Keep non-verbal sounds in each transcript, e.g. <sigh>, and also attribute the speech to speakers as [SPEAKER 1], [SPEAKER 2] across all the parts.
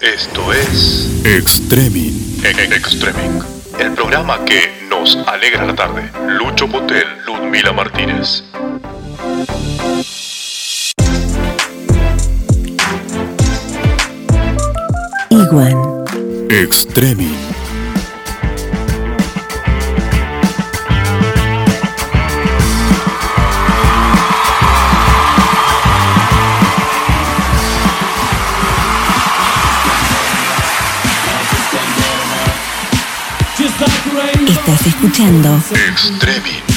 [SPEAKER 1] Esto es
[SPEAKER 2] Extreming.
[SPEAKER 1] Extreming, el programa que nos alegra la tarde. Lucho Potel, Ludmila Martínez.
[SPEAKER 2] Iguan. Extreming.
[SPEAKER 3] Estás escuchando
[SPEAKER 1] Extreming.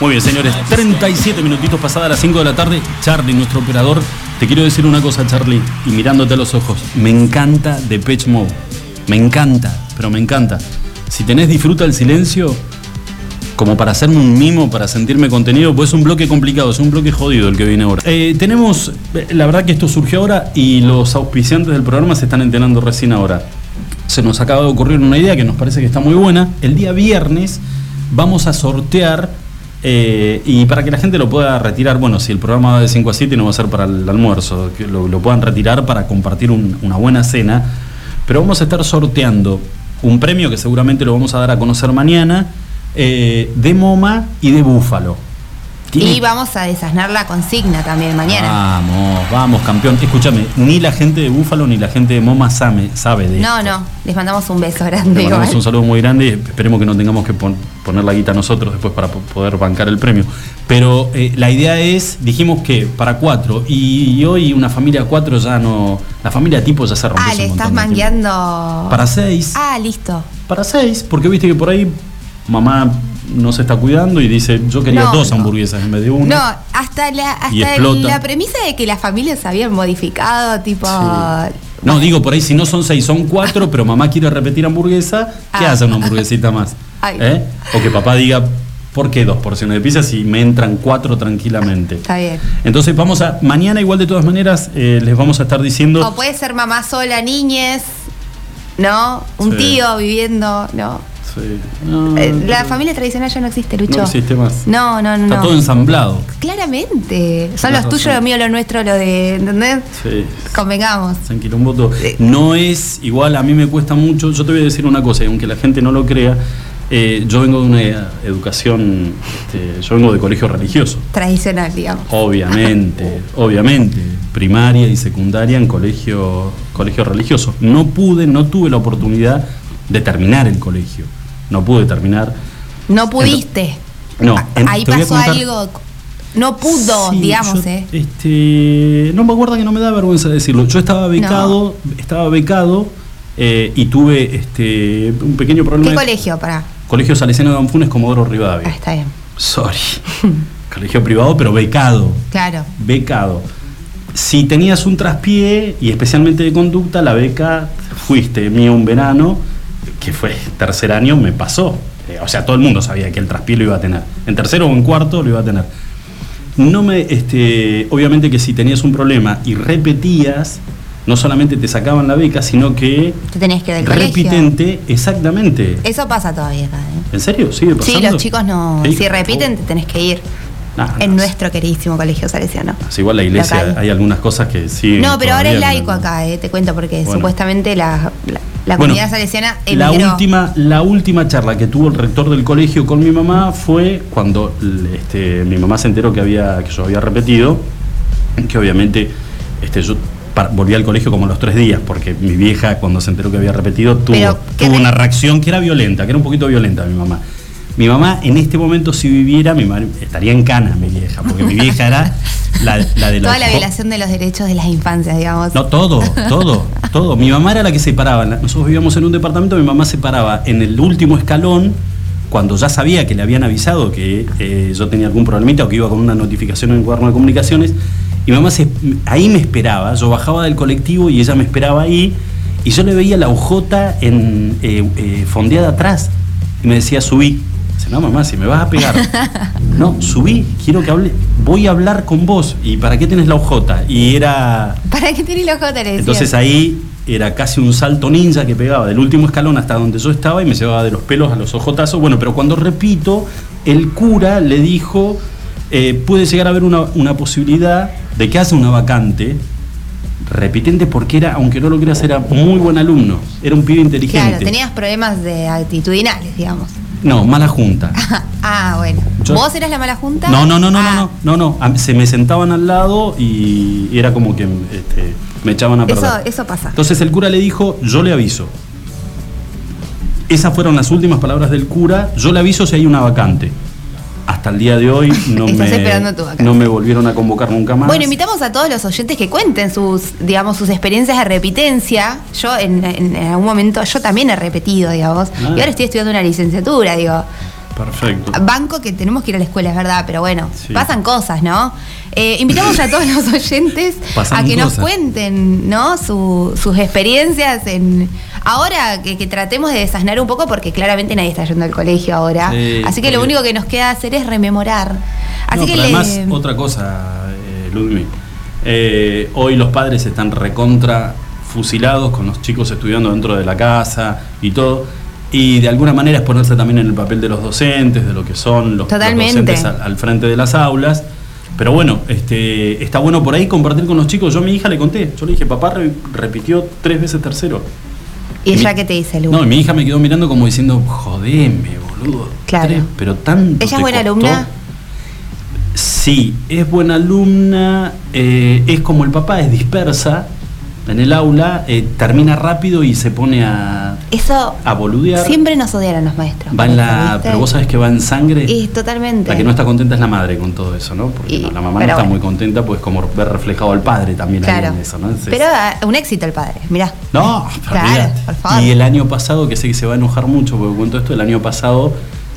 [SPEAKER 4] Muy bien, señores, 37 minutitos pasadas las 5 de la tarde. Charlie, nuestro operador, te quiero decir una cosa, Charlie, y mirándote a los ojos. Me encanta Depeche Mode. Me encanta, pero me encanta. Si tenés disfruta el silencio, como para hacerme un mimo, para sentirme contenido, pues es un bloque complicado, es un bloque jodido el que viene ahora. Eh, tenemos, eh, la verdad que esto surgió ahora y los auspiciantes del programa se están enterando recién ahora. Se nos acaba de ocurrir una idea que nos parece que está muy buena. El día viernes vamos a sortear, eh, y para que la gente lo pueda retirar, bueno, si el programa va de 5 a 7 no va a ser para el almuerzo, que lo, puedan retirar para compartir un- una buena cena, pero vamos a estar sorteando un premio que seguramente lo vamos a dar a conocer mañana, eh, de Moma y de Búfalo. Tiene-
[SPEAKER 5] Y vamos a desasnar la consigna también mañana.
[SPEAKER 4] Vamos, vamos, campeón. Escúchame, ni la gente de Búfalo ni la gente de Moma sabe, sabe de
[SPEAKER 5] no,
[SPEAKER 4] esto.
[SPEAKER 5] no, les mandamos un beso grande.
[SPEAKER 4] mandamos
[SPEAKER 5] igual.
[SPEAKER 4] un saludo muy grande y esperemos que no tengamos que pon- poner la guita nosotros después para po- poder bancar el premio. Pero eh, la idea es, dijimos que para cuatro y, y hoy una familia cuatro ya no, la familia tipo ya se rompió.
[SPEAKER 5] Ah, le estás mangueando.
[SPEAKER 4] Para seis,
[SPEAKER 5] Ah, listo.
[SPEAKER 4] para seis, porque viste que por ahí mamá no se está cuidando y dice yo quería
[SPEAKER 5] No,
[SPEAKER 4] dos
[SPEAKER 5] no.
[SPEAKER 4] hamburguesas en vez de una.
[SPEAKER 5] No, hasta la, hasta la premisa de que las familias habían modificado, tipo.
[SPEAKER 4] Sí. No, digo, por ahí si no son seis, son cuatro, pero mamá quiere repetir hamburguesa, que
[SPEAKER 5] Ah.
[SPEAKER 4] hace una hamburguesita más. ¿Eh? O que papá diga, ¿por qué dos porciones de pizza si me entran cuatro tranquilamente?
[SPEAKER 5] Está bien.
[SPEAKER 4] Entonces vamos a, mañana igual de todas maneras eh, les vamos a estar diciendo...
[SPEAKER 5] O puede ser mamá sola, niñez, ¿no? Un
[SPEAKER 4] Sí.
[SPEAKER 5] tío viviendo, ¿no?
[SPEAKER 4] Sí. No,
[SPEAKER 5] Eh, la familia tradicional ya no existe, Lucho.
[SPEAKER 4] no existe más.
[SPEAKER 5] No, no, no.
[SPEAKER 4] Está todo ensamblado.
[SPEAKER 5] Claramente. Son los tuyos, lo mío, lo nuestro, lo de. ¿Entendés?
[SPEAKER 4] Sí.
[SPEAKER 5] Convengamos. Sí.
[SPEAKER 4] No es igual, a mí me cuesta mucho. Yo te voy a decir una cosa, y aunque la gente no lo crea, eh, yo vengo de una educación, este, yo vengo de colegio religioso.
[SPEAKER 5] Tradicional, digamos.
[SPEAKER 4] Obviamente, <laughs> obviamente, primaria y secundaria en colegio, colegio religioso. No pude, no tuve la oportunidad de terminar el colegio. No pude terminar.
[SPEAKER 5] No pudiste.
[SPEAKER 4] No,
[SPEAKER 5] A-
[SPEAKER 4] en-
[SPEAKER 5] Ahí pasó
[SPEAKER 4] contar-
[SPEAKER 5] algo. No pudo,
[SPEAKER 4] Sí,
[SPEAKER 5] digamos,
[SPEAKER 4] yo,
[SPEAKER 5] ¿eh?
[SPEAKER 4] Este, no me acuerdo que no me da vergüenza decirlo. Yo estaba becado, estaba becado eh, y tuve este, un pequeño problema.
[SPEAKER 5] ¿Qué colegio? Para.
[SPEAKER 4] Colegio Salesiano de Anfunes, Comodoro
[SPEAKER 5] Ah,
[SPEAKER 4] Rivadavia.
[SPEAKER 5] está bien.
[SPEAKER 4] Sorry. <laughs> colegio privado, pero becado.
[SPEAKER 5] Claro.
[SPEAKER 4] becado. Si tenías un traspié y especialmente de conducta, la beca fuiste mío un verano, que fue tercer año, me pasó. Eh, o sea, todo el mundo sabía que el traspié lo iba a tener. En tercero o en cuarto lo iba a tener. No me, este, obviamente que si tenías un problema y repetías, no solamente te sacaban la beca, sino que
[SPEAKER 5] Te tenías que ir del colegio.
[SPEAKER 4] repitente, exactamente.
[SPEAKER 5] Eso pasa todavía acá, ¿eh?
[SPEAKER 4] ¿En serio? ¿Sigue
[SPEAKER 5] Sí,
[SPEAKER 4] pasando?
[SPEAKER 5] los chicos no.
[SPEAKER 4] Sí,
[SPEAKER 5] Si repiten, te tenés que ir.
[SPEAKER 4] Nah,
[SPEAKER 5] en nuestro queridísimo colegio salesiano.
[SPEAKER 4] sí, igual la iglesia,
[SPEAKER 5] Local.
[SPEAKER 4] hay algunas cosas que sí.
[SPEAKER 5] No, pero ahora es laico
[SPEAKER 4] no-
[SPEAKER 5] acá, eh, te cuento, porque
[SPEAKER 4] Bueno.
[SPEAKER 5] supuestamente la, la, la
[SPEAKER 4] Bueno,
[SPEAKER 5] comunidad salesiana
[SPEAKER 4] La
[SPEAKER 5] emigró.
[SPEAKER 4] última, la última charla que tuvo el rector del colegio con mi mamá fue cuando este, mi mamá se enteró que, había, que yo había repetido, que obviamente este, yo volví al colegio como los tres días, porque mi vieja cuando se enteró que había repetido tuvo,
[SPEAKER 5] Pero, ¿qué
[SPEAKER 4] tuvo
[SPEAKER 5] re-
[SPEAKER 4] una reacción que era violenta, que era un poquito violenta mi mamá. Mi mamá en este momento si viviera, mi madre estaría en cana mi vieja, porque mi vieja era <laughs> la, la de los
[SPEAKER 5] Toda la violación de los derechos de las infancias, digamos.
[SPEAKER 4] no, todo, <laughs> todo, todo. Mi mamá era la que se paraba. Nosotros vivíamos en un departamento, mi mamá se paraba en el último escalón cuando ya sabía que le habían avisado que eh, yo tenía algún problemita o que iba con una notificación en el cuaderno de comunicaciones. Y mamá se- ahí me esperaba. Yo bajaba del colectivo y ella me esperaba ahí. Y yo le veía la ojota en, eh, eh, fondeada atrás. Y me decía, subí. Dice, no, mamá, si me vas a pegar. <laughs> no, subí, quiero que hable. Voy a hablar con vos. ¿Y para qué tenés la ojota? Y era.
[SPEAKER 5] ¿Para qué tenés? Te decía.
[SPEAKER 4] Entonces ahí era casi un salto ninja que pegaba del último escalón hasta donde yo estaba y me llevaba de los pelos a los ojotazos. Bueno, pero cuando repito, el cura le dijo, eh, puede llegar a haber una, una posibilidad de que haya una vacante repitente porque era, aunque no lo creas, era muy buen alumno. Era un pibe inteligente.
[SPEAKER 5] Claro, tenías problemas de actitudinales, digamos.
[SPEAKER 4] No, mala junta. <laughs>
[SPEAKER 5] ah, bueno.
[SPEAKER 4] Yo-
[SPEAKER 5] ¿Vos eras la mala junta?
[SPEAKER 4] No, no, no, no,
[SPEAKER 5] Ah,
[SPEAKER 4] no, no, no, Se me sentaban al lado y era como que este, me echaban a
[SPEAKER 5] Eso,
[SPEAKER 4] perder.
[SPEAKER 5] eso pasa.
[SPEAKER 4] Entonces el cura le dijo, yo le aviso. Esas fueron las últimas palabras del cura, yo le aviso si hay una vacante. Hasta el día de hoy <laughs> no, me, no me volvieron a convocar nunca más.
[SPEAKER 5] Bueno, invitamos a todos los oyentes que cuenten sus, digamos, sus experiencias de repitencia. Yo en, en- algún momento, yo también he repetido, digamos.
[SPEAKER 4] Ah.
[SPEAKER 5] Y ahora estoy estudiando una licenciatura, digo.
[SPEAKER 4] Perfecto.
[SPEAKER 5] Banco que tenemos que ir a la escuela, es verdad, pero bueno,
[SPEAKER 4] Sí.
[SPEAKER 5] pasan cosas, ¿no? Eh, invitamos a todos los <laughs> oyentes
[SPEAKER 4] Pasan
[SPEAKER 5] a que nos cuenten, ¿no? Su- sus experiencias en. Ahora que, que tratemos de desasnar un poco, porque claramente nadie está yendo al colegio ahora.
[SPEAKER 4] Sí,
[SPEAKER 5] Así que lo único que nos queda hacer es rememorar. Así
[SPEAKER 4] No,
[SPEAKER 5] que
[SPEAKER 4] pero
[SPEAKER 5] le-
[SPEAKER 4] además, otra cosa, eh, Ludmi. Eh, hoy los padres están recontra fusilados con los chicos estudiando dentro de la casa y todo. Y de alguna manera es ponerse también en el papel de los docentes, de lo que son los, docentes al, al frente de las aulas. Pero bueno, este, está bueno por ahí compartir con los chicos. Yo a mi hija le conté, yo le dije, papá re- repitió tres veces tercero.
[SPEAKER 5] ¿Y ella
[SPEAKER 4] mi-
[SPEAKER 5] qué te dice, Lu?
[SPEAKER 4] No, mi hija me quedó mirando como diciendo, jodeme, boludo.
[SPEAKER 5] Claro.
[SPEAKER 4] Tres, pero tanto.
[SPEAKER 5] ¿Ella es buena
[SPEAKER 4] costó".
[SPEAKER 5] alumna?
[SPEAKER 4] Sí, es buena alumna, eh, es como el papá, es dispersa en el aula, eh, termina rápido y se pone a,
[SPEAKER 5] Eso
[SPEAKER 4] a boludear.
[SPEAKER 5] siempre nos odiaron los maestros.
[SPEAKER 4] va en la, pero vos sabés que va en sangre.
[SPEAKER 5] Y totalmente.
[SPEAKER 4] La que no está contenta es la madre con todo eso, ¿no? Porque
[SPEAKER 5] Y-
[SPEAKER 4] no, la mamá no está
[SPEAKER 5] bueno.
[SPEAKER 4] muy contenta, pues como ver reflejado al padre también ahí en eso, ¿no? Entonces-
[SPEAKER 5] Pero ah, un éxito el padre, mirá.
[SPEAKER 4] no,
[SPEAKER 5] Claro,
[SPEAKER 4] olvídate.
[SPEAKER 5] por favor.
[SPEAKER 4] Y el año pasado, que sé que se va a enojar mucho porque cuento esto, el año pasado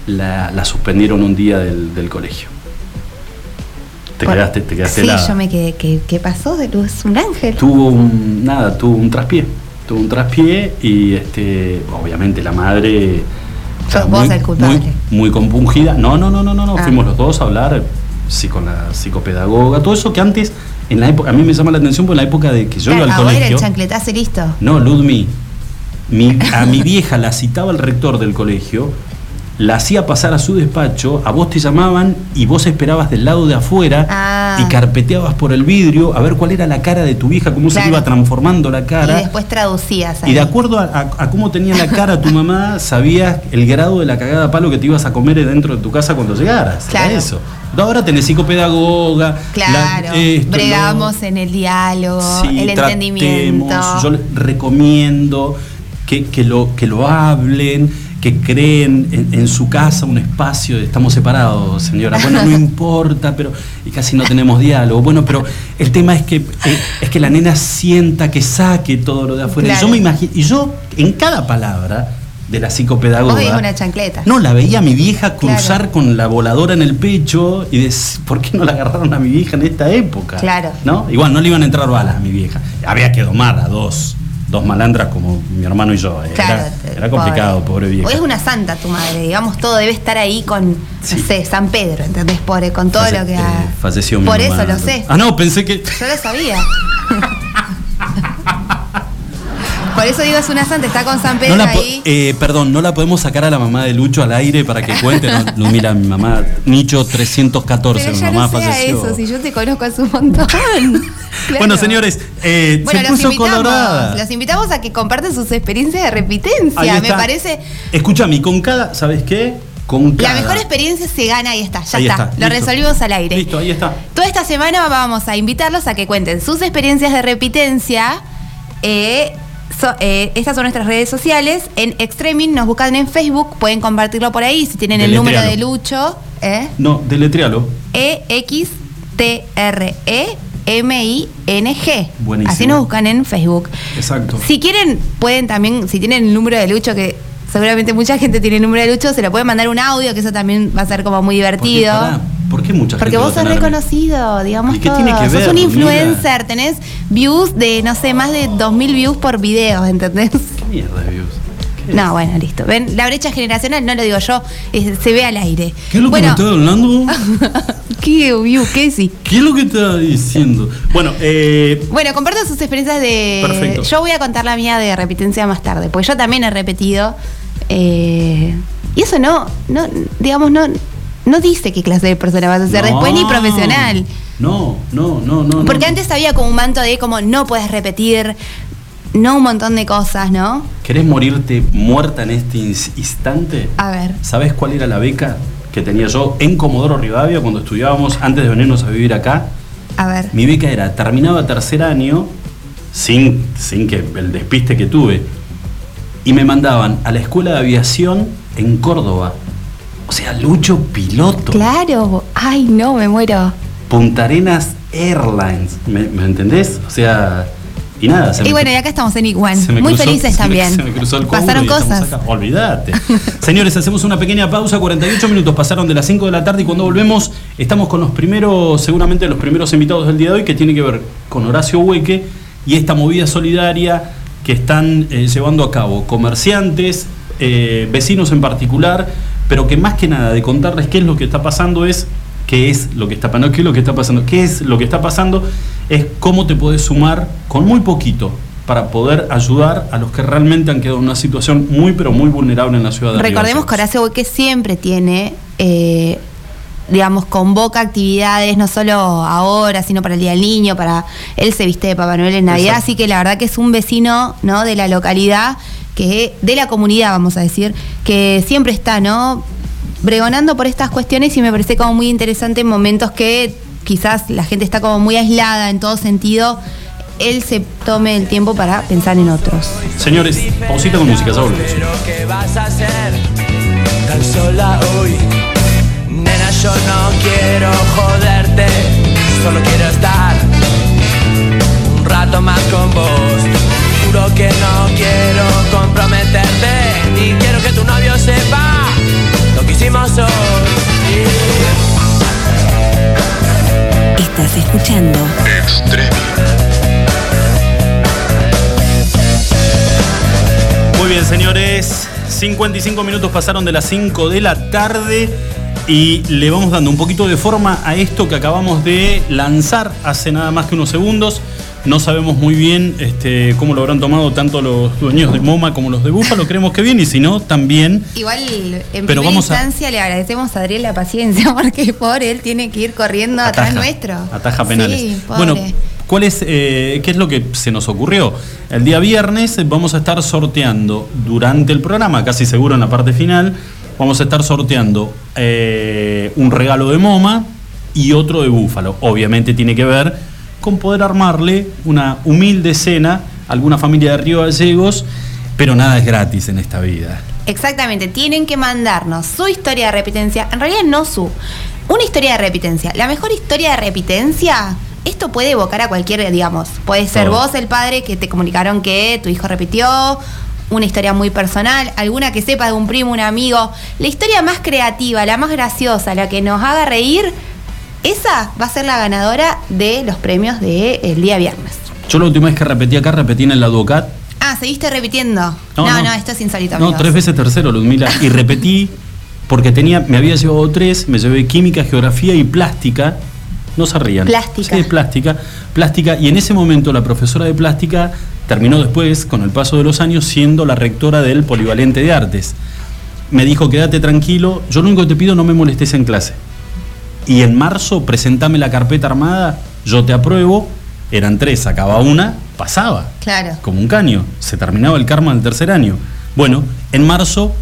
[SPEAKER 4] la, la suspendieron un día del, del colegio. Te
[SPEAKER 5] Por-
[SPEAKER 4] quedaste, te quedaste
[SPEAKER 5] Sí,
[SPEAKER 4] helada.
[SPEAKER 5] yo me quedé. ¿Qué, qué pasó? de Luz? un ángel.
[SPEAKER 4] Tuvo un, nada, tuvo un traspié. Tuvo un traspié y este, obviamente la madre.
[SPEAKER 5] Sos vos el culpable.
[SPEAKER 4] Muy, muy compungida. No, no, no, no, no, no.
[SPEAKER 5] Ah.
[SPEAKER 4] Fuimos los dos a hablar sí, con la psicopedagoga. Todo eso que antes, en la época, a mí me llama la atención por la época de que yo
[SPEAKER 5] Claro,
[SPEAKER 4] iba al
[SPEAKER 5] ahora era el chancletazo y listo.
[SPEAKER 4] No, Ludmi. mi- a mi vieja la citaba el rector del colegio, la hacía pasar a su despacho, a vos te llamaban y vos esperabas del lado de afuera
[SPEAKER 5] Ah.
[SPEAKER 4] y carpeteabas por el vidrio a ver cuál era la cara de tu vieja, cómo se
[SPEAKER 5] Claro.
[SPEAKER 4] te iba transformando la cara.
[SPEAKER 5] Y después traducías.
[SPEAKER 4] Y
[SPEAKER 5] ahí.
[SPEAKER 4] de acuerdo a, a- a cómo tenía la cara tu mamá, sabías el grado de la cagada a palo que te ibas a comer dentro de tu casa cuando llegaras. Era
[SPEAKER 5] Claro.
[SPEAKER 4] eso. No, Ahora tenés psicopedagoga.
[SPEAKER 5] Claro,
[SPEAKER 4] la- esto, lo-
[SPEAKER 5] bregamos en el diálogo,
[SPEAKER 4] Sí,
[SPEAKER 5] el entendimiento.
[SPEAKER 4] tratemos. Yo les recomiendo que, que lo, que lo hablen, que creen en, en su casa un espacio. Estamos separados, señora. Bueno, no <laughs> importa, pero y casi no tenemos diálogo. Bueno, pero el tema es que eh, es que la nena sienta que saque todo lo de afuera. Y yo me imagino, y yo en cada palabra de la psicopedagoga.
[SPEAKER 5] una chancleta.
[SPEAKER 4] No, la veía a mi vieja cruzar
[SPEAKER 5] Claro.
[SPEAKER 4] con la voladora en el pecho y decir, ¿por qué no la agarraron a mi vieja en esta época?
[SPEAKER 5] Claro.
[SPEAKER 4] ¿No? Igual no le iban a entrar balas a mi vieja. Había que domar a dos, dos malandras como mi hermano y yo. eh.
[SPEAKER 5] Claro,
[SPEAKER 4] era, complicado, pobre, vieja.
[SPEAKER 5] Hoy es una santa tu madre, digamos, todo debe estar ahí con,
[SPEAKER 4] Sí.
[SPEAKER 5] no sé, San Pedro, ¿entendés? Pobre, con todo lo que
[SPEAKER 4] eh,
[SPEAKER 5] ha...
[SPEAKER 4] falleció mi
[SPEAKER 5] Por
[SPEAKER 4] mamá.
[SPEAKER 5] eso lo sé.
[SPEAKER 4] Ah, no, pensé que.
[SPEAKER 5] Yo lo sabía. <laughs> Por eso digo, es una santa, está con San Pedro
[SPEAKER 4] No la
[SPEAKER 5] ahí.
[SPEAKER 4] eh, perdón, no la podemos sacar a la mamá de Lucho al aire para que cuente. No, no, mira, mi mamá, Nicho 314,
[SPEAKER 5] Pero
[SPEAKER 4] mi mamá
[SPEAKER 5] no
[SPEAKER 4] falleció.
[SPEAKER 5] eso, si yo te conozco hace un montón. <laughs> Claro.
[SPEAKER 4] Bueno, señores, eh,
[SPEAKER 5] Bueno,
[SPEAKER 4] se
[SPEAKER 5] los
[SPEAKER 4] puso
[SPEAKER 5] invitamos,
[SPEAKER 4] colorada.
[SPEAKER 5] los invitamos a que compartan sus experiencias de repitencia. Me parece.
[SPEAKER 4] Escúchame, con cada, ¿sabes qué? Con
[SPEAKER 5] La
[SPEAKER 4] cada.
[SPEAKER 5] mejor experiencia se gana, ahí está, ya
[SPEAKER 4] Ahí
[SPEAKER 5] está.
[SPEAKER 4] está,
[SPEAKER 5] Lo
[SPEAKER 4] listo.
[SPEAKER 5] resolvimos al aire.
[SPEAKER 4] Listo, ahí está.
[SPEAKER 5] Toda esta semana vamos a invitarlos a que cuenten sus experiencias de repitencia. Eh, so- eh, estas son nuestras redes sociales. En Extremin nos buscan en Facebook, pueden compartirlo por ahí si tienen el número de. Lucho. ¿eh?
[SPEAKER 4] No, deletrealo.
[SPEAKER 5] E-X-T-R-E-M-I-N-G.
[SPEAKER 4] Buenísimo.
[SPEAKER 5] Así nos buscan en Facebook.
[SPEAKER 4] Exacto.
[SPEAKER 5] Si quieren, pueden también, si tienen el número de Lucho, que seguramente mucha gente tiene el número de Lucho, se lo pueden mandar un audio, que eso también va a ser como muy
[SPEAKER 4] ¿Por qué,
[SPEAKER 5] divertido.
[SPEAKER 4] ¿Por qué mucha
[SPEAKER 5] Porque
[SPEAKER 4] gente
[SPEAKER 5] vos sos reconocido, digamos
[SPEAKER 4] ¿Y qué
[SPEAKER 5] todo.
[SPEAKER 4] tiene que
[SPEAKER 5] sos
[SPEAKER 4] ver,
[SPEAKER 5] un
[SPEAKER 4] Mira?
[SPEAKER 5] influencer, tenés views de, no sé, más de 2.000 views por video, ¿entendés?
[SPEAKER 4] ¿Qué mierda de views? ¿Qué
[SPEAKER 5] No, bueno, listo. Ven, la brecha generacional, no lo digo yo, es- se ve al aire.
[SPEAKER 4] ¿Qué es lo
[SPEAKER 5] bueno,
[SPEAKER 4] que me está hablando? <laughs>
[SPEAKER 5] ¿Qué view? ¿Qué sí?
[SPEAKER 4] ¿Qué es lo que está diciendo? Bueno, eh,
[SPEAKER 5] Bueno, compartan sus experiencias de.
[SPEAKER 4] Perfecto.
[SPEAKER 5] Yo voy a contar la mía de repitencia más tarde, porque yo también he repetido. eh, y eso no, no, digamos, no, no dice qué clase de persona vas a ser después ni profesional.
[SPEAKER 4] No, no, no, no.
[SPEAKER 5] Porque antes había como un manto de como no puedes repetir, no un montón de cosas, ¿no?
[SPEAKER 4] ¿Querés morirte muerta en este instante?
[SPEAKER 5] A ver.
[SPEAKER 4] ¿Sabes cuál era la beca que tenía yo en Comodoro Rivadavia cuando estudiábamos antes de venirnos a vivir acá?
[SPEAKER 5] A ver.
[SPEAKER 4] Mi beca era, terminaba tercer año, sin, sin que el despiste que tuve, y me mandaban a la escuela de aviación en Córdoba. O sea, Lucho piloto.
[SPEAKER 5] Claro, ay no, me muero.
[SPEAKER 4] Punta Arenas Airlines, ¿me, entendés? O sea, y nada.
[SPEAKER 5] Se y bueno, y acá estamos en Iguan, muy felices <laughs> también.
[SPEAKER 4] Se me cruzó el
[SPEAKER 5] Pasaron cosas.
[SPEAKER 4] Olvídate. <laughs> Señores, hacemos una pequeña pausa, 48 minutos pasaron de las 5 de la tarde y cuando volvemos estamos con los primeros, seguramente los primeros invitados del día de hoy que tiene que ver con Horacio Hueque y esta movida solidaria que están eh, llevando a cabo comerciantes, eh, vecinos en particular, pero que más que nada de contarles qué es lo que está pasando es qué es lo que está pasando, qué es lo que está pasando, qué es lo que está pasando, es cómo te puedes sumar con muy poquito para poder ayudar a los que realmente han quedado en una situación muy pero muy vulnerable en la ciudad de
[SPEAKER 5] Recordemos que Horacio Hueque siempre tiene eh, digamos, convoca actividades, no solo ahora, sino para el Día del Niño, para él se viste de Papá Noel en Navidad, así que la verdad que es un vecino, ¿no? De la localidad, que, de la comunidad, vamos a decir, que siempre está, ¿no? Bregonando por estas cuestiones y me parece como muy interesante en momentos que quizás la gente está como muy aislada en todo sentido, él se tome el tiempo para pensar en otros.
[SPEAKER 4] Señores, pausita con música, ya
[SPEAKER 6] Tan sola hoy yo no quiero joderte, solo quiero estar un rato más con vos. Juro que no quiero comprometerte, ni quiero que tu novio sepa lo que hicimos hoy.
[SPEAKER 3] Estás escuchando
[SPEAKER 4] Muy bien, señores. 55 minutos pasaron de las 5 de la tarde y le vamos dando un poquito de forma a esto que acabamos de lanzar hace nada más que unos segundos. No sabemos muy bien este, cómo lo habrán tomado tanto los dueños de MoMA como los de Búfalo, creemos que bien, y si no, también.
[SPEAKER 5] Igual, en primera instancia le agradecemos a Adriel la paciencia, <laughs> porque por él tiene que ir corriendo atrás nuestro.
[SPEAKER 4] Ataja penales. bueno, ¿cuál es, eh, ¿qué es lo que se nos ocurrió? El día viernes vamos a estar sorteando durante el programa, casi seguro en la parte final, vamos a estar sorteando eh, un regalo de MoMA y otro de Búfalo. Obviamente tiene que ver con poder armarle una humilde cena a alguna familia de Río Gallegos, pero nada es gratis en esta vida.
[SPEAKER 5] Exactamente, tienen que mandarnos su historia de repitencia, en realidad no su, una historia de repitencia. La mejor historia de repitencia, esto puede evocar a cualquier, digamos, puede ser vos el padre que te comunicaron que tu hijo repitió, una historia muy personal, alguna que sepa de un primo, un amigo. La historia más creativa, la más graciosa, la que nos haga reír, esa va a ser la ganadora de los premios del día viernes.
[SPEAKER 4] Yo la última vez que repetí acá, repetí en el Advocat.
[SPEAKER 5] Ah, ¿seguiste repitiendo? No, no, esto es insólito.
[SPEAKER 4] No, tres veces tercero, Ludmila. Y repetí porque tenía, me había llevado tres, me llevé química, geografía y plástica. No se rían.
[SPEAKER 5] Plástica.
[SPEAKER 4] Sí, plástica. Plástica. Y en ese momento la profesora de plástica terminó después, con el paso de los años, siendo la rectora del Polivalente de Artes. Me dijo, quédate tranquilo, yo lo único que te pido no me molestes en clase. Y en marzo presentame la carpeta armada, yo te apruebo, eran tres, sacaba una, pasaba.
[SPEAKER 5] Claro.
[SPEAKER 4] Como un caño, se terminaba el karma del tercer año. Bueno, en marzo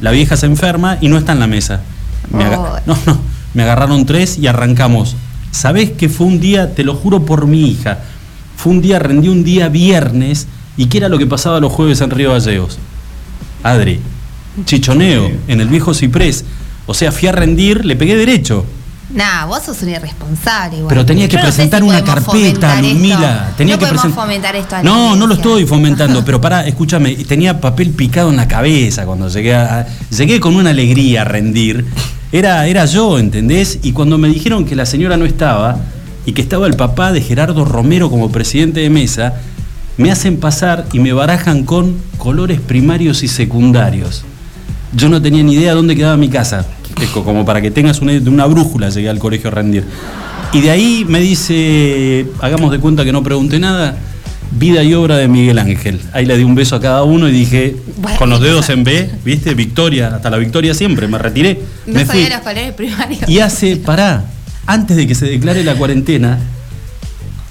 [SPEAKER 4] la vieja se enferma y no está en la mesa. Me <laughs> no, no, me agarraron tres y arrancamos. ¿Sabés que fue un día, te lo juro por mi hija, fue un día, rendí un día viernes, y ¿qué era lo que pasaba los jueves en Río Gallegos? Adri, chichoneo, en el viejo ciprés. O sea, fui a rendir, le pegué derecho.
[SPEAKER 5] Nah, vos sos un irresponsable. Igual.
[SPEAKER 4] Pero tenía que presentar una carpeta, Mila. Tenía
[SPEAKER 5] no
[SPEAKER 4] que
[SPEAKER 5] fomentar esto.
[SPEAKER 4] no, no lo estoy fomentando, pero pará, <laughs> escúchame, tenía papel picado en la cabeza cuando llegué a, llegué con una alegría a rendir. Era, era yo, ¿entendés? Y cuando me dijeron que la señora no estaba, y que estaba el papá de Gerardo Romero como presidente de mesa, me hacen pasar y me barajan con colores primarios y secundarios. Yo no tenía ni idea dónde quedaba mi casa, como para que tengas una, una brújula llegué al colegio a rendir. Y de ahí me dice, hagamos de cuenta que no pregunté nada, Vida y obra de Miguel Ángel. Ahí le di un beso a cada uno y dije,
[SPEAKER 5] Bueno.
[SPEAKER 4] con los dedos en B, ¿viste? Victoria, hasta la victoria siempre, me retiré.
[SPEAKER 5] No
[SPEAKER 4] me fui.
[SPEAKER 5] los colores primarios.
[SPEAKER 4] Y hace, pará, antes de que se declare la cuarentena,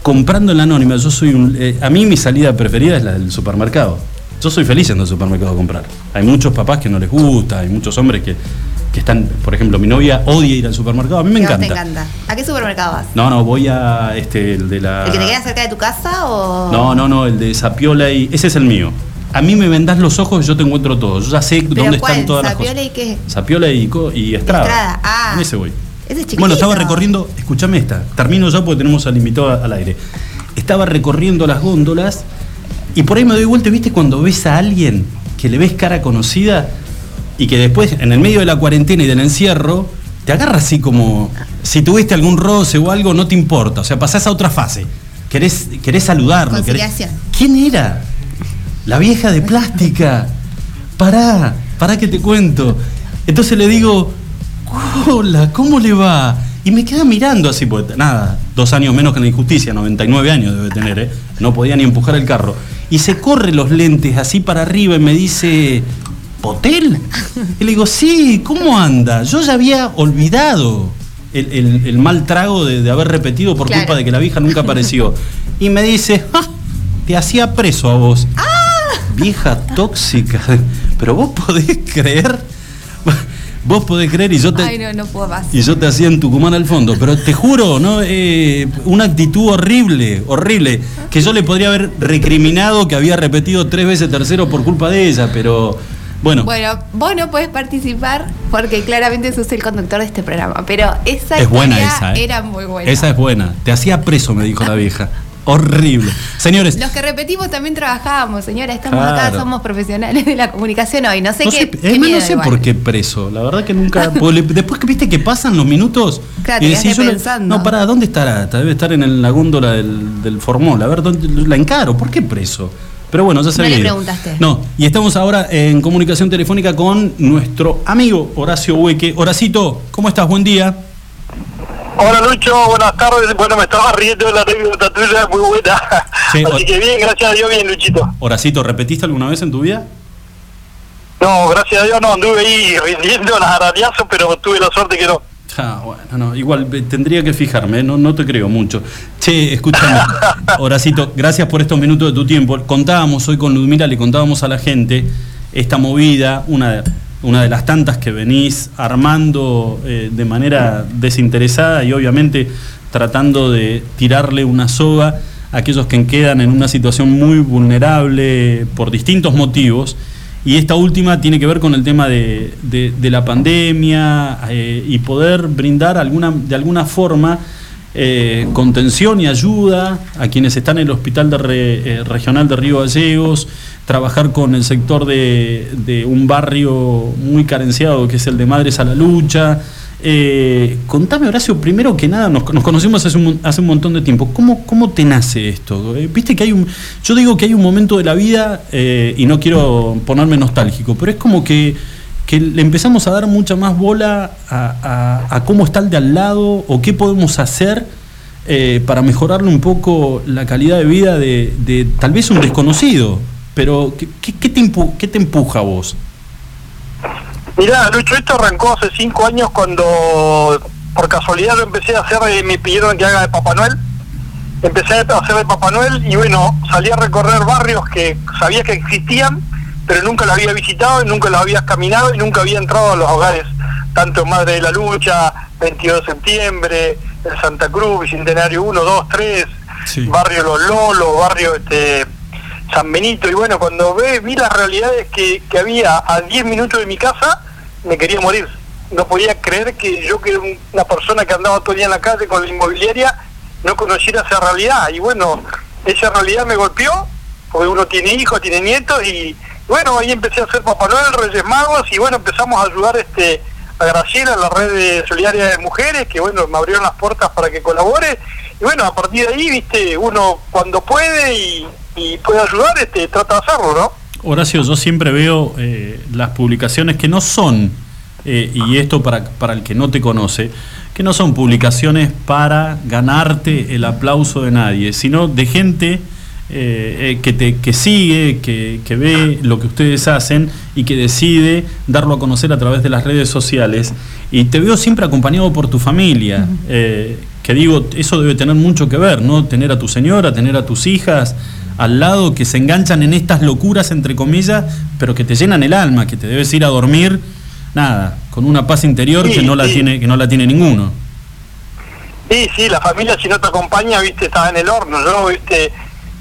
[SPEAKER 4] comprando en la anónima, yo soy un. eh, a mí mi salida preferida es la del supermercado. Yo soy feliz yendo al supermercado a comprar. Hay muchos papás que no les gusta, hay muchos hombres que, que están, por ejemplo, mi novia odia ir al supermercado. A mí me
[SPEAKER 5] ¿Qué a vos
[SPEAKER 4] encanta.
[SPEAKER 5] te encanta? ¿A qué supermercado vas?
[SPEAKER 4] No, no, voy a este, el de la.
[SPEAKER 5] ¿El que te queda cerca de tu casa o.?
[SPEAKER 4] No, no, no, el de Sapiola y. Ese es el mío. A mí me vendás los ojos y yo te encuentro todo. Yo ya sé
[SPEAKER 5] ¿Pero
[SPEAKER 4] dónde
[SPEAKER 5] cuál?
[SPEAKER 4] están todas las
[SPEAKER 5] ¿Sapiola
[SPEAKER 4] cosas.
[SPEAKER 5] y qué?
[SPEAKER 4] Sapiola y, Co- y Estrada.
[SPEAKER 5] Estrada, ah.
[SPEAKER 4] En ese voy.
[SPEAKER 5] Ese es.
[SPEAKER 4] Bueno, estaba recorriendo, escúchame esta, termino ya porque tenemos al invitado al aire. Estaba recorriendo las góndolas y por ahí me doy vuelta, ¿viste? Cuando ves a alguien que le ves cara conocida y que después, en el medio de la cuarentena y del encierro, te agarra así como, si tuviste algún roce o algo, no te importa, o sea, pasás a otra fase. Querés, querés saludarlo. querés-. ¿Quién era? La vieja de plástica. Pará, pará que te cuento. Entonces le digo, hola, ¿cómo le va? Y me queda mirando así, pues nada, dos años menos que en la injusticia, 99 años debe tener, ¿eh? No podía ni empujar el carro. Y se corre los lentes así para arriba y me dice, ¿Potel? Y le digo, sí, ¿cómo anda? Yo ya había olvidado el, el- el mal trago de, de haber repetido por
[SPEAKER 5] Claro.
[SPEAKER 4] culpa de que la vieja nunca apareció. <laughs> Y me dice, "Ah, te hacía preso a vos. Vieja tóxica. Pero vos podés creer. Vos podés creer y yo te.
[SPEAKER 5] Ay, no, no puedo más.
[SPEAKER 4] Y yo te hacía en Tucumán al fondo, pero te juro, ¿no? Eh, una actitud horrible, horrible, que yo le podría haber recriminado que había repetido tres veces tercero por culpa de ella, pero bueno,
[SPEAKER 5] Bueno, vos no podés participar porque claramente sos el conductor de este programa, pero esa
[SPEAKER 4] es buena esa, ¿eh?
[SPEAKER 5] era muy buena.
[SPEAKER 4] Esa es buena. Te hacía preso, me dijo la <laughs> vieja. Horrible. Señores,
[SPEAKER 5] Los que repetimos también trabajábamos, señora. Estamos
[SPEAKER 4] Claro.
[SPEAKER 5] acá, somos profesionales de la comunicación hoy. No sé
[SPEAKER 4] no
[SPEAKER 5] qué.
[SPEAKER 4] sé,
[SPEAKER 5] qué
[SPEAKER 4] es más, no sé por qué preso. La verdad que nunca. <laughs> después que viste que pasan los minutos.
[SPEAKER 5] Claro,
[SPEAKER 4] yo le-
[SPEAKER 5] pensando.
[SPEAKER 4] no, pará, ¿dónde estará? Debe estar en el- la góndola del, del Formol. A ver, ¿dónde la encaro? ¿Por qué preso? Pero bueno, ya se
[SPEAKER 5] No le preguntaste.
[SPEAKER 4] No, y estamos ahora en comunicación telefónica con nuestro amigo Horacio Hueque. Horacito, ¿cómo estás? Buen día.
[SPEAKER 7] Hola Lucho, buenas tardes. Bueno, me estaba riendo de la anécdota tuya, muy buena.
[SPEAKER 4] Sí,
[SPEAKER 7] Así que bien, gracias a Dios, bien Luchito.
[SPEAKER 4] Horacito, ¿repetiste alguna vez en tu vida?
[SPEAKER 7] No, gracias a Dios no anduve ahí rindiendo las arañazos, pero tuve la suerte que no.
[SPEAKER 4] Ah, bueno, no, igual eh, tendría que fijarme, no, no te creo mucho. Che, escúchame, <laughs> Horacito, gracias por estos minutos de tu tiempo. Contábamos hoy con Ludmila, le contábamos a la gente esta movida, una de, una de las tantas que venís armando eh, de manera desinteresada y obviamente tratando de tirarle una soga a aquellos que quedan en una situación muy vulnerable por distintos motivos. Y esta última tiene que ver con el tema de, la pandemia eh, y poder brindar alguna, de alguna forma eh, contención y ayuda a quienes están en el Hospital de eh, Regional de Río Gallegos, trabajar con el sector de, un barrio muy carenciado que es el de Madres a la Lucha. Eh, contame, Horacio, primero que nada, nos, nos conocimos hace un, hace un montón de tiempo. ¿Cómo, cómo te nace esto? Eh, Viste que hay un. Yo digo que hay un momento de la vida, y no quiero ponerme nostálgico, pero es como que, que le empezamos a dar mucha más bola a, a- cómo está el de al lado o qué podemos hacer eh, para mejorarle un poco la calidad de vida de, de tal vez un desconocido. Pero, ¿qué, qué- te, qué te empuja a vos?
[SPEAKER 7] Mirá, Lucho, esto arrancó hace cinco años cuando por casualidad lo empecé a hacer, eh, me pidieron que haga de Papá Noel. Empecé a hacer de Papá Noel y bueno, salí a recorrer barrios que sabía que existían, pero nunca los había visitado y nunca los había caminado y nunca había entrado a los hogares, tanto Madre de la Lucha, 22 de septiembre, Santa Cruz, Bicentenario 1, 2, 3,
[SPEAKER 4] Sí.
[SPEAKER 7] barrio Los Lolos, barrio este San Benito, y bueno, cuando ve, vi las realidades que, que había a 10 minutos de mi casa, me quería morir. No podía creer que yo, que era un- una persona que andaba todo el día en la calle con la inmobiliaria, no conociera esa realidad. Y bueno, esa realidad me golpeó, porque uno tiene hijos, tiene nietos, y bueno, ahí empecé a hacer Papá Noel, Reyes Magos, y bueno, empezamos a ayudar este a Graciela, la red de solidaria de mujeres, que bueno, me abrieron las puertas para que colabore, y bueno, a partir de ahí, viste, uno cuando puede y, y puede ayudar, este trata de hacerlo, ¿no?
[SPEAKER 4] Horacio, yo siempre veo eh, las publicaciones que no son, eh, y esto para, para el que no te conoce, que no son publicaciones para ganarte el aplauso de nadie, sino de gente eh, que, te, que sigue, que, que, ve lo que ustedes hacen y que decide darlo a conocer a través de las redes sociales. Y te veo siempre acompañado por tu familia, eh, que digo, eso debe tener mucho que ver, ¿no? Tener a tu señora, tener a tus hijas al lado que se enganchan en estas locuras, entre comillas, pero que te llenan el alma, que te debes ir a dormir, nada, con una paz interior que, no la tiene, que no la tiene ninguno.
[SPEAKER 7] Sí, sí, la familia si no te acompaña, viste, está en el horno. Yo, viste,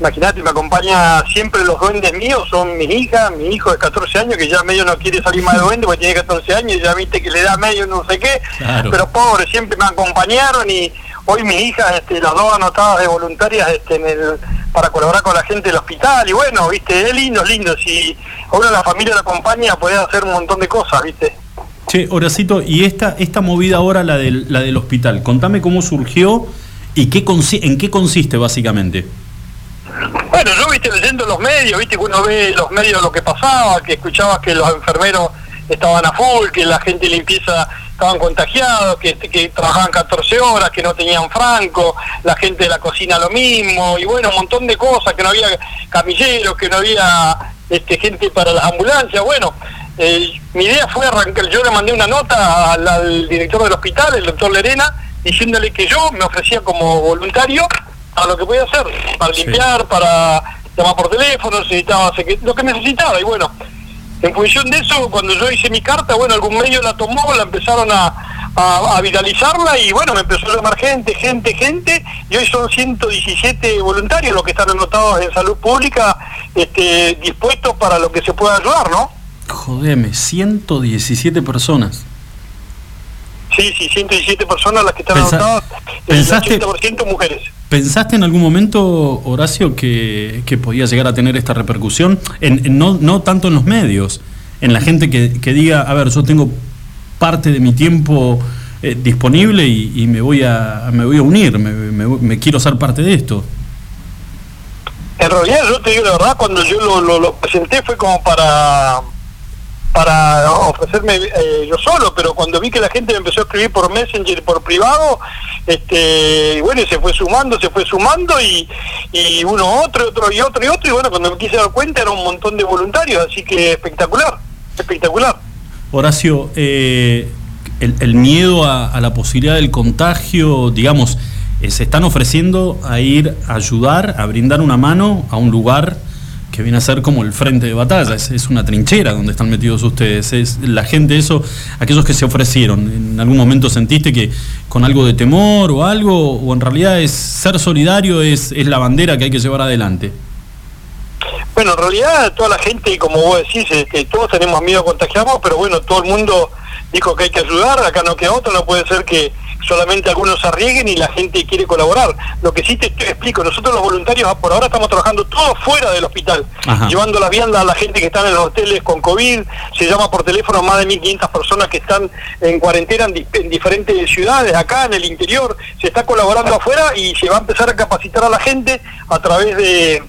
[SPEAKER 7] imagínate, me acompaña siempre los duendes míos, son mis hijas, mi hijo de 14 años, que ya medio no quiere salir más de duende porque tiene 14 años y ya viste que le da medio no sé qué. Pero pobre, siempre me acompañaron y hoy mis hijas, este, las dos anotadas de voluntarias este, en el, para colaborar con la gente del hospital. Y bueno, viste, es lindo, es lindo. Si a uno de la familia lo acompaña, puede hacer un montón de cosas, viste.
[SPEAKER 4] Che, Horacito, y esta, esta movida ahora, la del, la del hospital, contame cómo surgió y qué en qué consiste básicamente.
[SPEAKER 7] Bueno, yo viste leyendo los medios, viste que uno ve los medios lo que pasaba, que escuchaba que los enfermeros estaban a full, que la gente limpieza estaban contagiados, que, que trabajaban 14 horas, que no tenían franco, la gente de la cocina lo mismo, y bueno, un montón de cosas, que no había camilleros, que no había este, gente para las ambulancias, bueno, eh, mi idea fue arrancar, yo le mandé una nota al, director del hospital, el doctor Lerena, diciéndole que yo me ofrecía como voluntario a lo que podía hacer, para limpiar, para llamar por teléfono, necesitaba lo que necesitaba, y bueno, en función de eso, cuando yo hice mi carta, bueno, algún medio la tomó, la empezaron a, a, viralizarla y bueno, me empezó a llamar gente, gente, gente, y hoy son 117 voluntarios los que están anotados en salud pública, este, dispuestos para lo que se pueda ayudar, ¿no?
[SPEAKER 4] Jodeme, 117 personas.
[SPEAKER 7] Sí, sí, 117 personas las que están anotadas, el 80% mujeres.
[SPEAKER 4] ¿Pensaste en algún momento, Horacio, que, podía llegar a tener esta repercusión? En, no, no tanto en los medios, en la gente que, diga, a ver, yo tengo parte de mi tiempo eh, disponible y, me, voy a, me voy a unir, me, quiero ser parte de esto.
[SPEAKER 7] En realidad, yo te digo la verdad, cuando yo lo presenté fue como para para ofrecerme eh, yo solo, pero cuando vi que la gente me empezó a escribir por Messenger, por privado, este, bueno, se fue sumando, se fue sumando y, y uno otro, otro y otro y otro, y bueno, cuando me quise dar cuenta era un montón de voluntarios, así que espectacular, espectacular.
[SPEAKER 4] Horacio, eh, el, miedo a, la posibilidad del contagio, digamos, eh, se están ofreciendo a ir a ayudar, a brindar una mano a un lugar que viene a ser como el frente de batalla, es, una trinchera donde están metidos ustedes, es la gente, eso, aquellos que se ofrecieron, ¿en algún momento sentiste que con algo de temor o algo, o en realidad es ser solidario, es, es la bandera que hay que llevar adelante?
[SPEAKER 7] Bueno, en realidad toda la gente, como vos decís, este, todos tenemos miedo a contagiarnos, pero bueno, todo el mundo dijo que hay que ayudar, acá no queda otro, no puede ser que solamente algunos se arriesguen y la gente quiere colaborar. Lo que sí te, explico, nosotros los voluntarios por ahora estamos trabajando todo fuera del hospital, llevando las viandas a la gente que está en los hoteles con COVID, se llama por teléfono más de 1.500 personas que están en cuarentena en, diferentes ciudades, acá en el interior, se está colaborando afuera y se va a empezar a capacitar a la gente a través de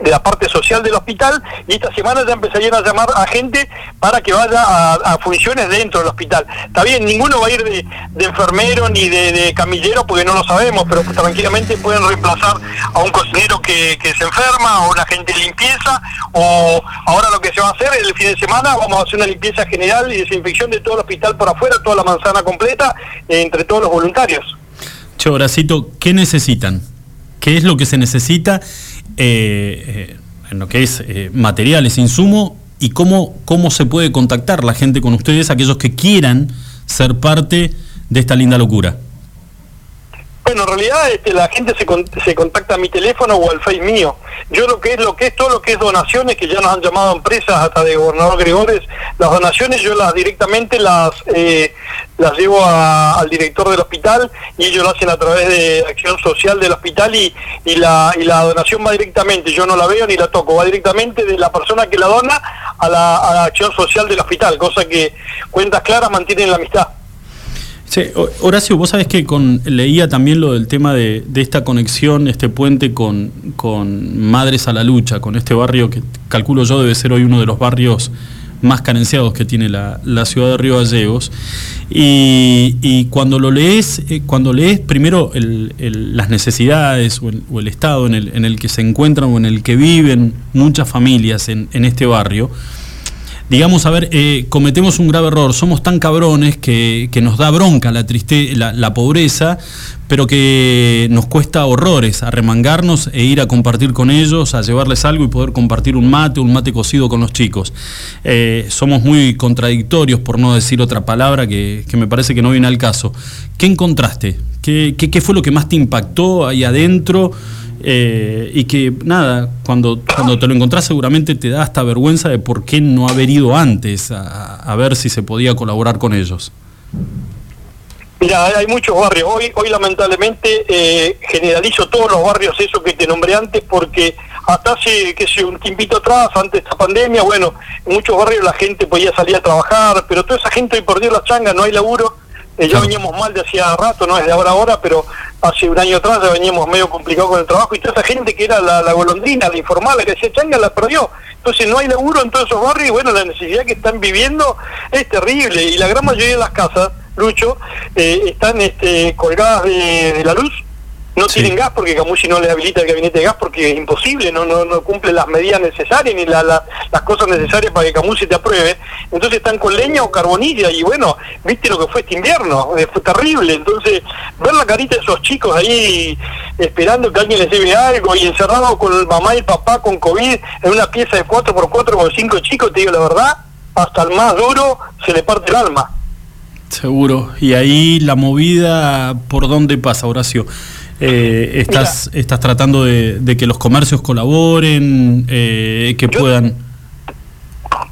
[SPEAKER 7] de la parte social del hospital y esta semana ya empezarían a llamar a gente para que vaya a, funciones dentro del hospital. Está bien, ninguno va a ir de, enfermero ni de, camillero porque no lo sabemos, pero tranquilamente pueden reemplazar a un cocinero que, se enferma o una gente de limpieza o ahora lo que se va a hacer el fin de semana vamos a hacer una limpieza general y desinfección de todo el hospital por afuera, toda la manzana completa entre todos los voluntarios.
[SPEAKER 4] Che, ¿qué necesitan? ¿Qué es lo que se necesita? Eh, eh, en lo que es eh, materiales, insumo, y cómo, cómo se puede contactar la gente con ustedes, aquellos que quieran ser parte de esta linda locura.
[SPEAKER 7] Bueno, en realidad este, la gente se, se contacta a mi teléfono o al Face mío. Yo lo que es lo que es todo lo que es donaciones, que ya nos han llamado empresas hasta de gobernador Gregores, las donaciones yo las directamente las eh, las llevo al director del hospital y ellos lo hacen a través de acción social del hospital y, y la donación va directamente, yo no la veo ni la toco, va directamente de la persona que la dona a la, a la acción social del hospital, cosa que cuentas claras mantienen la amistad.
[SPEAKER 4] Horacio, vos sabés que leía también lo del tema de, esta conexión, este puente con, Madres a la Lucha, con este barrio que calculo yo debe ser hoy uno de los barrios más carenciados que tiene la, ciudad de Río Gallegos. Y, cuando lo lees, eh, cuando lees primero las necesidades o el, estado en el, que se encuentran o en el que viven muchas familias en este barrio, digamos, a ver, eh, cometemos un grave error, somos tan cabrones que, nos da bronca la, la, pobreza, pero que nos cuesta horrores arremangarnos e ir a compartir con ellos, a llevarles algo y poder compartir un mate, un mate cocido con los chicos. Eh, somos muy contradictorios, por no decir otra palabra que, me parece que no viene al caso. ¿Qué encontraste? ¿Qué, qué, qué fue lo que más te impactó ahí adentro? Eh, y que nada, cuando, cuando te lo encontrás seguramente te da hasta vergüenza de por qué no haber ido antes a, ver si se podía colaborar con ellos.
[SPEAKER 7] Mira, hay muchos barrios. Hoy, hoy lamentablemente eh, generalizo todos los barrios, eso que te nombré antes, porque hasta hace, que sé, un tiempito atrás, antes de esta pandemia, bueno, en muchos barrios la gente podía salir a trabajar, pero toda esa gente hoy perdió la changa, no hay laburo eh, ya veníamos mal de hacía rato, no es de ahora a ahora, pero hace un año atrás ya veníamos medio complicado con el trabajo y toda esa gente que era la, golondrina, la informal, la que decía changa, la perdió. Entonces no hay laburo en todos esos barrios y bueno, la necesidad que están viviendo es terrible y la gran mayoría de las casas, Lucho, eh, están este, colgadas de la luz no tienen gas porque Camusi no le habilita el gabinete de gas porque es imposible, no no, no cumple las medidas necesarias ni las cosas necesarias para que Camusi te apruebe. Entonces están con leña o carbonilla y bueno, viste lo que fue este invierno, eh, fue terrible. Entonces, ver la carita de esos chicos ahí esperando que alguien les lleve algo y encerrado con el mamá y el papá con COVID en una pieza de 4x4 con cinco chicos, te digo la verdad, hasta el más duro se le parte el alma.
[SPEAKER 4] Seguro. Y ahí la movida, ¿por dónde pasa, Horacio? Eh, estás, estás tratando de, que los comercios colaboren, eh, que puedan...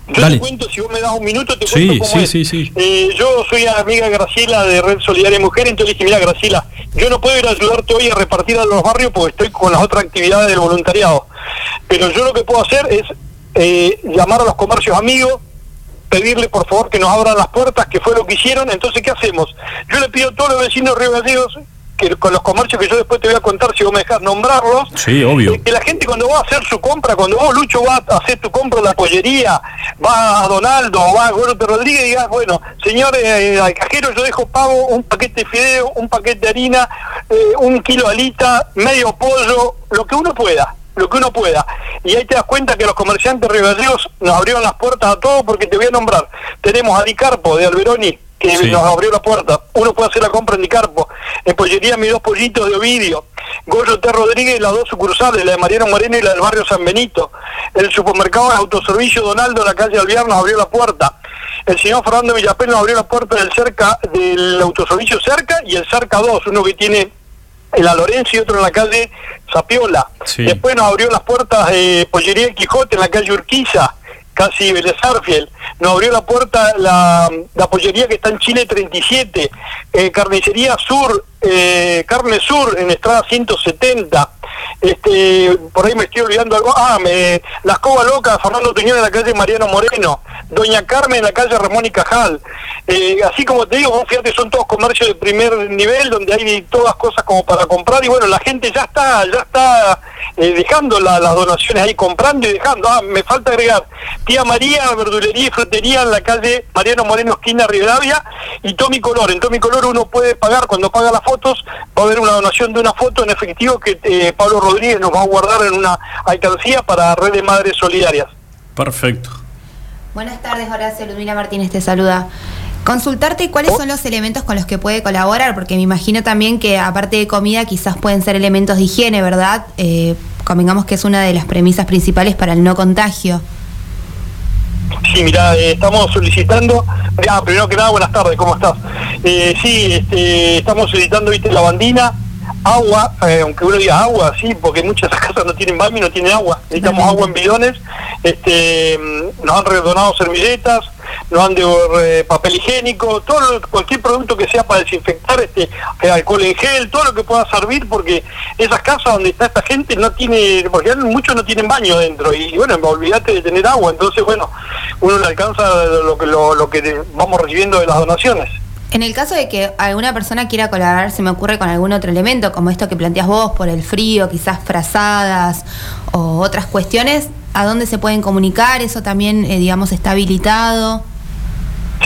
[SPEAKER 7] Yo te cuento, si vos me das un minuto, te cuento cómo sí, Sí, eh, yo soy amiga de Graciela de Red Solidaria Mujer, entonces dije, mira Graciela, yo no puedo ir a ayudarte hoy a repartir a los barrios porque estoy con las otras actividades del voluntariado. Pero yo lo que puedo hacer es eh, llamar a los comercios amigos, pedirle por favor que nos abran las puertas, que fue lo que hicieron, entonces ¿qué hacemos? Yo le pido a todos los vecinos de Río Gallegos con los comercios que yo después te voy a contar si vos me dejas nombrarlos.
[SPEAKER 4] Sí, obvio.
[SPEAKER 7] Que la gente cuando va a hacer su compra, cuando vos, Lucho, vas a hacer tu compra en la pollería, va a Donaldo, va a Gordo Rodríguez y digas, bueno, señores, eh, al cajero yo dejo pago un paquete de fideo, un paquete de harina, eh, un kilo de alita, medio pollo, lo que uno pueda lo que uno pueda. Y ahí te das cuenta que los comerciantes riballeos nos abrieron las puertas a todos porque te voy a nombrar. Tenemos a Dicarpo de Alberoni, que nos abrió la puerta. Uno puede hacer la compra en Nicarpo. En Pollería, mis dos pollitos de Ovidio. Goyo T. Rodríguez, las dos sucursales, la de Mariano Moreno y la del barrio San Benito. El supermercado de autoservicio Donaldo en la calle Alviar nos abrió la puerta. El señor Fernando Villapel nos abrió la puerta del cerca del autoservicio cerca y el cerca 2, uno que tiene en la Lorenzo y otro en la calle Zapiola. Después nos abrió las puertas de Pollería Quijote en la calle Urquiza casi Vélez Nos abrió la puerta la, la pollería que está en Chile 37, eh, Carnicería Sur, eh, Carne Sur en Estrada 170. Este, por ahí me estoy olvidando algo. Ah, me, la escoba loca, Fernando Teñón en la calle Mariano Moreno, Doña Carmen en la calle Ramón y Cajal. Eh, así como te digo, fíjate, son todos comercios de primer nivel donde hay todas cosas como para comprar y bueno, la gente ya está, ya está eh, dejando las donaciones ahí, comprando y dejando. Ah, me falta agregar, tía María, verdulería y frutería en la calle Mariano Moreno, esquina Rivadavia y Tommy Color. En Tommy Color uno puede pagar, cuando paga las fotos, va a haber una donación de una foto en efectivo que eh, Pablo Rodríguez nos va a guardar en una alcancía para Red de Madres Solidarias.
[SPEAKER 4] Perfecto.
[SPEAKER 5] Buenas tardes, Horacio. Ludmila Martínez te saluda. Consultarte cuáles son los elementos con los que puede colaborar, porque me imagino también que aparte de comida quizás pueden ser elementos de higiene, ¿verdad? Eh, convengamos que es una de las premisas principales para el no contagio.
[SPEAKER 7] Sí, mira, eh, estamos solicitando, ah, primero que nada, buenas tardes, ¿cómo estás? Eh, sí, este, estamos solicitando, viste, lavandina, agua, eh, aunque uno diga agua, sí, porque muchas <laughs> casas no tienen baño y no tienen agua. Necesitamos agua en bidones. Este, mm, nos han redonado servilletas, nos han de eh, papel higiénico, todo cualquier producto que sea para desinfectar, este, eh, alcohol en gel, todo lo que pueda servir, porque esas casas donde está esta gente no tiene, porque muchos no tienen baño dentro y bueno, olvídate de tener agua, entonces bueno, uno le alcanza lo que lo, lo que vamos recibiendo de las donaciones.
[SPEAKER 5] En el caso de que alguna persona quiera colaborar, se me ocurre con algún otro elemento, como esto que planteas vos, por el frío, quizás frazadas o otras cuestiones, a dónde se pueden comunicar, eso también, eh, digamos, está habilitado.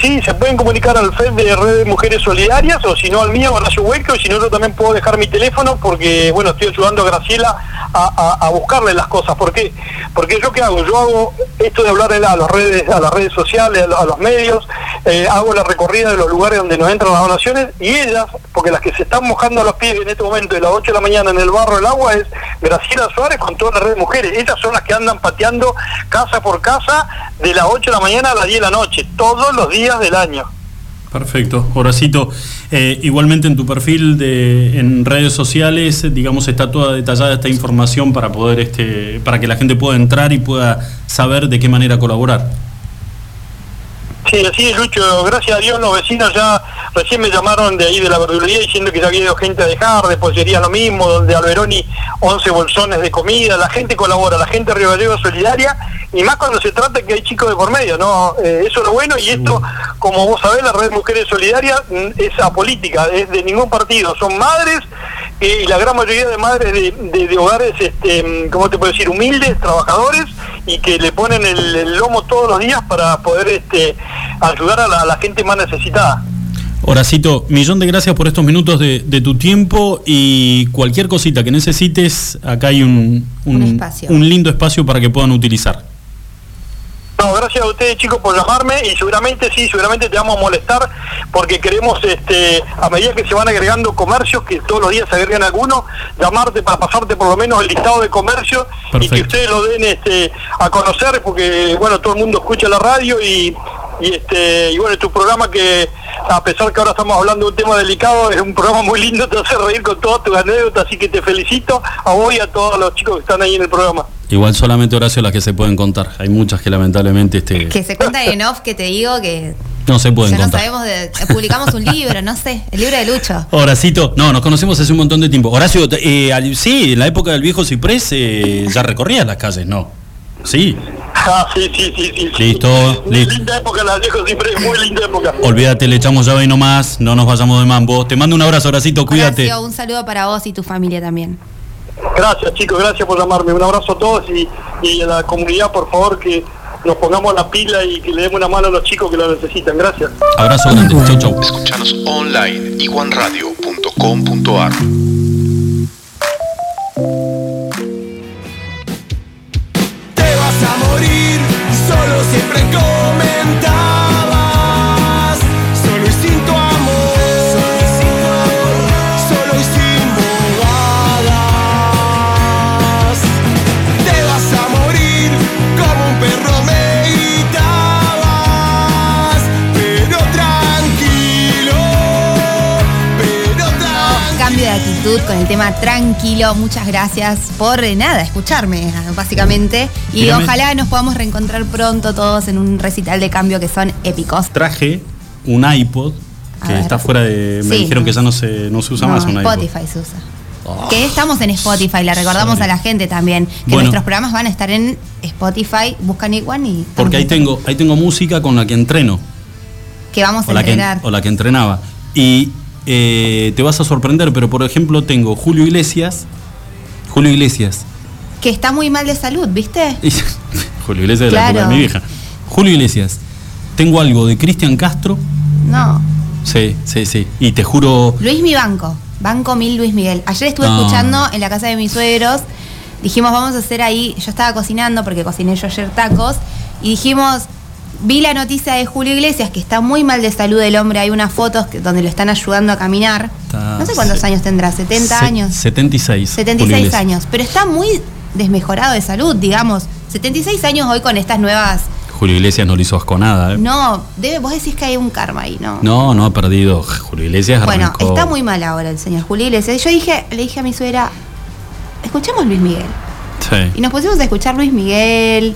[SPEAKER 7] Sí, se pueden comunicar al FED de Red de Mujeres Solidarias o si no al mío, Horacio Hueco, y si no yo también puedo dejar mi teléfono porque, bueno, estoy ayudando a Graciela a, buscarle las cosas. ¿Por qué? Porque yo qué hago? Yo hago esto de hablar a las redes, a las redes sociales, a los medios, eh, hago la recorrida de los lugares donde nos entran las donaciones y ellas, porque las que se están mojando a los pies en este momento de las 8 de la mañana en el barro del agua es Graciela Suárez con toda la red de mujeres. Ellas son las que andan pateando casa por casa de las 8 de la mañana a las 10 de la noche, todos los días del año.
[SPEAKER 4] Perfecto. Horacito, eh, igualmente en tu perfil de, en redes sociales, digamos, está toda detallada esta información para poder, este, para que la gente pueda entrar y pueda saber de qué manera colaborar.
[SPEAKER 7] Sí, así es, Lucho. Gracias a Dios los vecinos ya recién me llamaron de ahí de la verdulería diciendo que ya había ido gente a dejar, de pollería lo mismo, donde Alberoni 11 bolsones de comida. La gente colabora, la gente Río Gallego solidaria y más cuando se trata que hay chicos de por medio, ¿no? Eh, eso es lo bueno y esto, como vos sabés, la Red Mujeres Solidarias mm, es apolítica, es de ningún partido. Son madres eh, y la gran mayoría de madres de, hogares, este, mm, ¿cómo te puedo decir? Humildes, trabajadores y que le ponen el, lomo todos los días para poder este, ayudar a la, gente más necesitada.
[SPEAKER 4] Horacito, millón de gracias por estos minutos de, tu tiempo y cualquier cosita que necesites, acá hay un, un, un lindo espacio para que puedan utilizar.
[SPEAKER 7] No, gracias a ustedes chicos por llamarme y seguramente sí, seguramente te vamos a molestar porque queremos, este, a medida que se van agregando comercios, que todos los días se agregan algunos, llamarte para pasarte por lo menos el listado de comercios y que ustedes lo den este, a conocer porque, bueno, todo el mundo escucha la radio y, y este y bueno, tu programa que a pesar que ahora estamos hablando de un tema delicado, es un programa muy lindo, te hace reír con todas tus anécdotas, así que te felicito a vos y a todos los chicos que están ahí en el programa.
[SPEAKER 4] Igual solamente Horacio las que se pueden contar. Hay muchas que lamentablemente este.
[SPEAKER 5] Que se cuentan en off que te digo que.
[SPEAKER 4] No se pueden contar.
[SPEAKER 5] No sabemos de, publicamos un libro, no sé, el libro de Lucho.
[SPEAKER 4] Horacito, no, nos conocemos hace un montón de tiempo. Horacio, eh, sí, en la época del viejo Ciprés eh, ya recorrías las calles, ¿no? Sí.
[SPEAKER 7] Ah, sí, sí, sí, sí.
[SPEAKER 4] Listo,
[SPEAKER 7] listo. Linda época, la viejo Ciprés, muy linda época.
[SPEAKER 4] Olvídate, le echamos llave y no más, no nos vayamos de mambo. Te mando un abrazo, Horacito, cuídate.
[SPEAKER 5] Horacio, un saludo para vos y tu familia también.
[SPEAKER 7] Gracias chicos, gracias por llamarme. Un abrazo a todos y, a la comunidad, por favor, que nos pongamos la pila y que le demos una mano a los chicos que lo necesitan. Gracias.
[SPEAKER 4] Abrazo grande. Chau, chau.
[SPEAKER 1] Escuchanos online iguanradio.com.ar
[SPEAKER 6] siempre comentar.
[SPEAKER 5] Con el tema tranquilo. Muchas gracias por eh, nada, escucharme, básicamente. Y ojalá nos podamos reencontrar pronto todos en un recital de cambio que son épicos.
[SPEAKER 4] Traje un iPod que está fuera de. Me dijeron que ya no se, no se usa más un
[SPEAKER 5] Spotify se usa. Que estamos en Spotify, le recordamos a la gente también que nuestros programas van a estar en Spotify, buscan igual y.
[SPEAKER 4] Porque ahí tengo, ahí tengo música con la que entreno.
[SPEAKER 5] Que vamos a entrenar.
[SPEAKER 4] o la que entrenaba. Y eh, te vas a sorprender, pero por ejemplo tengo Julio Iglesias. Julio Iglesias.
[SPEAKER 5] Que está muy mal de salud, ¿viste? <laughs>
[SPEAKER 4] Julio Iglesias de la de mi vieja. Julio Iglesias. Tengo algo de Cristian Castro.
[SPEAKER 5] No.
[SPEAKER 4] Sí, sí, sí. Y te juro.
[SPEAKER 5] Luis Mi Banco. Banco Mil Luis Miguel. Ayer estuve escuchando en la casa de mis suegros. Dijimos, vamos a hacer ahí. Yo estaba cocinando porque cociné yo ayer tacos. Y dijimos, vi la noticia de Julio Iglesias que está muy mal de salud el hombre. Hay unas fotos donde lo están ayudando a caminar. no sé cuántos años tendrá, 70 años.
[SPEAKER 4] 76.
[SPEAKER 5] 76 años, pero está muy desmejorado de salud, digamos. 76 años hoy con estas nuevas.
[SPEAKER 4] Julio Iglesias no le hizo asco nada. ¿eh?
[SPEAKER 5] No, debe, vos decís que hay un karma ahí, ¿no?
[SPEAKER 4] No, no ha perdido. Julio Iglesias
[SPEAKER 5] Bueno, está muy mal ahora el señor Julio Iglesias. Yo dije, le dije a mi suegra, escuchemos Luis Miguel. Sí. Y nos pusimos a escuchar Luis Miguel,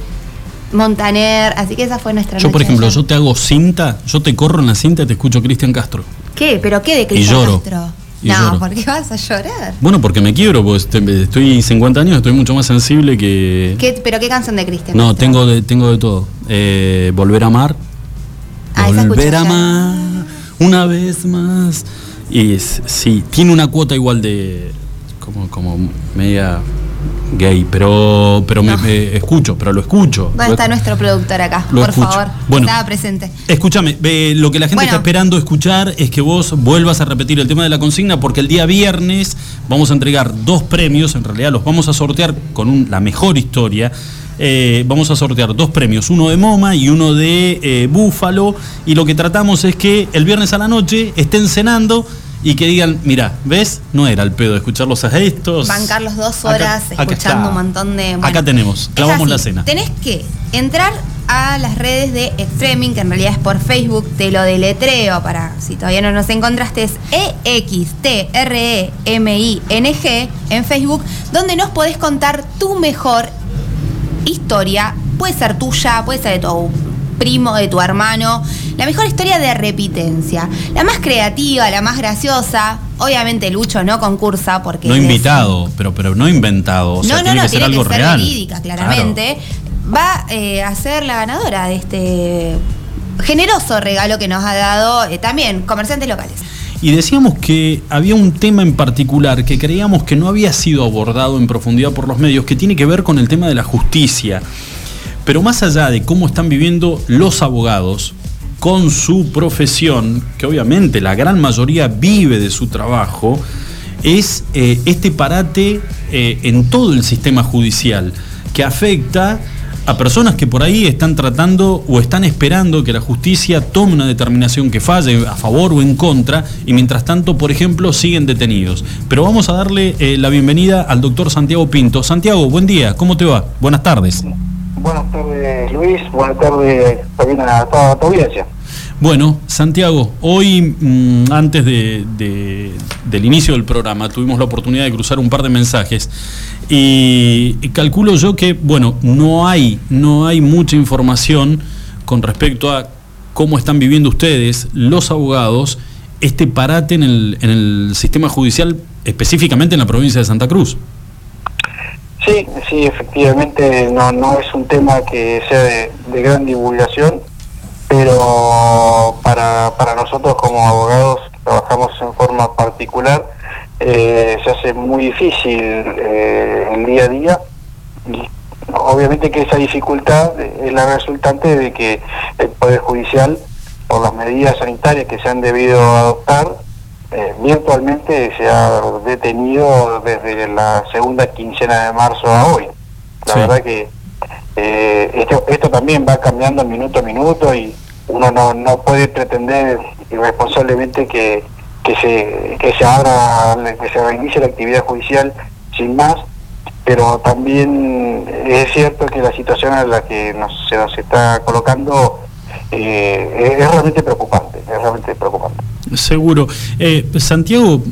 [SPEAKER 5] Montaner, así que esa fue nuestra
[SPEAKER 4] Yo, por ejemplo, yo te hago cinta, yo te corro en la cinta y te escucho Cristian Castro.
[SPEAKER 5] ¿Qué? ¿Pero qué de Cristian Castro? no, ¿por qué vas a llorar?
[SPEAKER 4] Bueno, porque me quiebro, pues estoy 50 años, estoy mucho más sensible que...
[SPEAKER 5] ¿Pero qué canción de Cristian
[SPEAKER 4] No, tengo de, tengo de todo. Eh, Volver a amar. Ah, Volver a amar una vez más. Y sí, tiene una cuota igual de... como, como media gay, pero pero me,
[SPEAKER 5] No.
[SPEAKER 4] me escucho, pero lo escucho.
[SPEAKER 5] ¿Dónde está nuestro productor acá?
[SPEAKER 4] Lo
[SPEAKER 5] Por
[SPEAKER 4] escucho.
[SPEAKER 5] favor,
[SPEAKER 4] Bueno.
[SPEAKER 5] estaba presente.
[SPEAKER 4] Escúchame, eh, lo que la gente
[SPEAKER 5] Bueno.
[SPEAKER 4] está esperando escuchar es que vos vuelvas a repetir el tema de la consigna porque el día viernes vamos a entregar dos premios, en realidad los vamos a sortear con un- la mejor historia. Eh, vamos a sortear dos premios, uno de Moma y uno de eh, Búfalo. Y lo que tratamos es que el viernes a la noche estén cenando y que digan, mira, ¿ves? No era el pedo de escucharlos a estos.
[SPEAKER 5] Bancar los dos horas
[SPEAKER 4] acá
[SPEAKER 5] escuchando
[SPEAKER 4] está.
[SPEAKER 5] un montón de.
[SPEAKER 4] Acá tenemos, clavamos la cena.
[SPEAKER 5] Tenés que entrar a las redes de Extreming, que en realidad es por Facebook, te lo deletreo para si todavía no nos encontraste, es E-X-T-R-E-M-I-N-G en Facebook, donde nos podés contar tu mejor historia. Puede ser tuya, puede ser de tu primo, de tu hermano. La mejor historia de repitencia. La más creativa, la más graciosa. Obviamente Lucho no concursa porque...
[SPEAKER 4] No
[SPEAKER 5] es-
[SPEAKER 4] invitado, pero, pero no inventado. O sea,
[SPEAKER 5] no, no,
[SPEAKER 4] tiene
[SPEAKER 5] no,
[SPEAKER 4] que ser
[SPEAKER 5] tiene
[SPEAKER 4] algo
[SPEAKER 5] que ser
[SPEAKER 4] real.
[SPEAKER 5] verídica, claramente. Va eh, a ser la ganadora de este generoso regalo que nos ha dado eh, también comerciantes locales.
[SPEAKER 4] Y decíamos que había un tema en particular que creíamos que no había sido abordado en profundidad por los medios, que tiene que ver con el tema de la justicia. Pero más allá de cómo están viviendo los abogados con su profesión, que obviamente la gran mayoría vive de su trabajo, es eh, este parate eh, en todo el sistema judicial que afecta a personas que por ahí están tratando o están esperando que la justicia tome una determinación que falle a favor o en contra y mientras tanto, por ejemplo, siguen detenidos. Pero vamos a darle eh, la bienvenida al doctor Santiago Pinto. Santiago, buen día, ¿cómo te va? Buenas tardes.
[SPEAKER 8] Buenas tardes, Luis. Buenas tardes también a toda tu audiencia.
[SPEAKER 4] Bueno, Santiago, hoy mm, antes de- de- del inicio del programa tuvimos la oportunidad de cruzar un par de mensajes y, calculo yo que, bueno, no hay, no hay mucha información con respecto a cómo están viviendo ustedes, los abogados, este parate en el sistema judicial, específicamente en la provincia de Santa Cruz.
[SPEAKER 8] Sí, sí, efectivamente no, no es un tema que sea de, gran divulgación, pero para, para nosotros como abogados que trabajamos en forma particular, eh, se hace muy difícil eh, el día a día. Obviamente que esa dificultad es la resultante de que el Poder Judicial, por las medidas sanitarias que se han debido adoptar, eh, virtualmente se ha detenido desde la segunda quincena de marzo a hoy. La
[SPEAKER 4] Sí.
[SPEAKER 8] verdad que eh, esto, esto también va cambiando minuto a minuto y uno no, no puede pretender irresponsablemente que, que se que se abra, que se reinicie la actividad judicial sin más, pero también es cierto que la situación a la que nos, se nos está colocando eh, es, es realmente preocupante, es realmente preocupante.
[SPEAKER 4] Seguro. Eh, Santiago,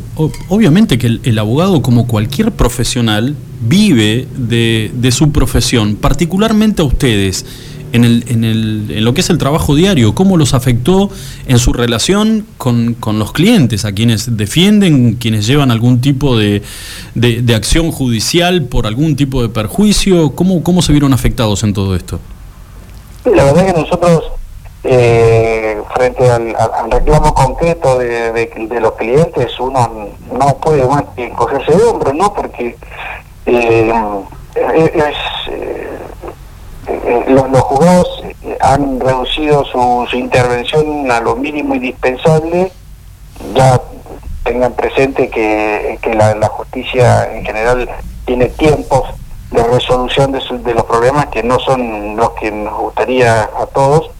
[SPEAKER 4] obviamente que el, el abogado, como cualquier profesional, vive de, de su profesión, particularmente a ustedes, en, el, en, el, en lo que es el trabajo diario, ¿cómo los afectó en su relación con, con los clientes, a quienes defienden, quienes llevan algún tipo de, de- de acción judicial por algún tipo de perjuicio? ¿Cómo, ¿Cómo se vieron afectados en todo esto?
[SPEAKER 8] Sí, La verdad que nosotros, eh, frente al, reclamo concreto de, los clientes, uno no puede más que encogerse de hombros, ¿no? Porque eh, es, eh, los, los juzgados han reducido su, su intervención a lo mínimo indispensable. Ya tengan presente que, que la, la justicia en general tiene tiempos de resolución de, su- de los problemas que no son los que nos gustaría a todos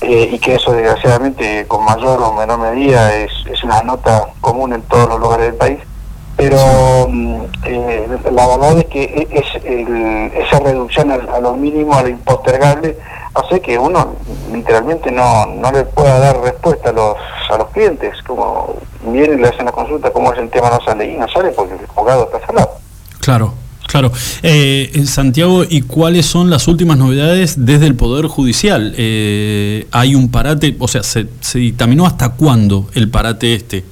[SPEAKER 8] eh, y que eso desgraciadamente con mayor o menor medida es, es una nota común en todos los lugares del país. Pero mm, eh, la verdad es que e- es el- esa reducción a, lo mínimo, a lo impostergable, hace que uno literalmente no, no le pueda dar respuesta a los, a los clientes, como vienen y le hacen la consulta, cómo es el tema, no sale y no sale porque el juzgado está cerrado.
[SPEAKER 4] Claro, claro. Eh, eh, Santiago, ¿y cuáles son las últimas novedades desde el Poder Judicial? Eh, ¿Hay un parate? O sea, ¿se, se dictaminó hasta cuándo el parate este?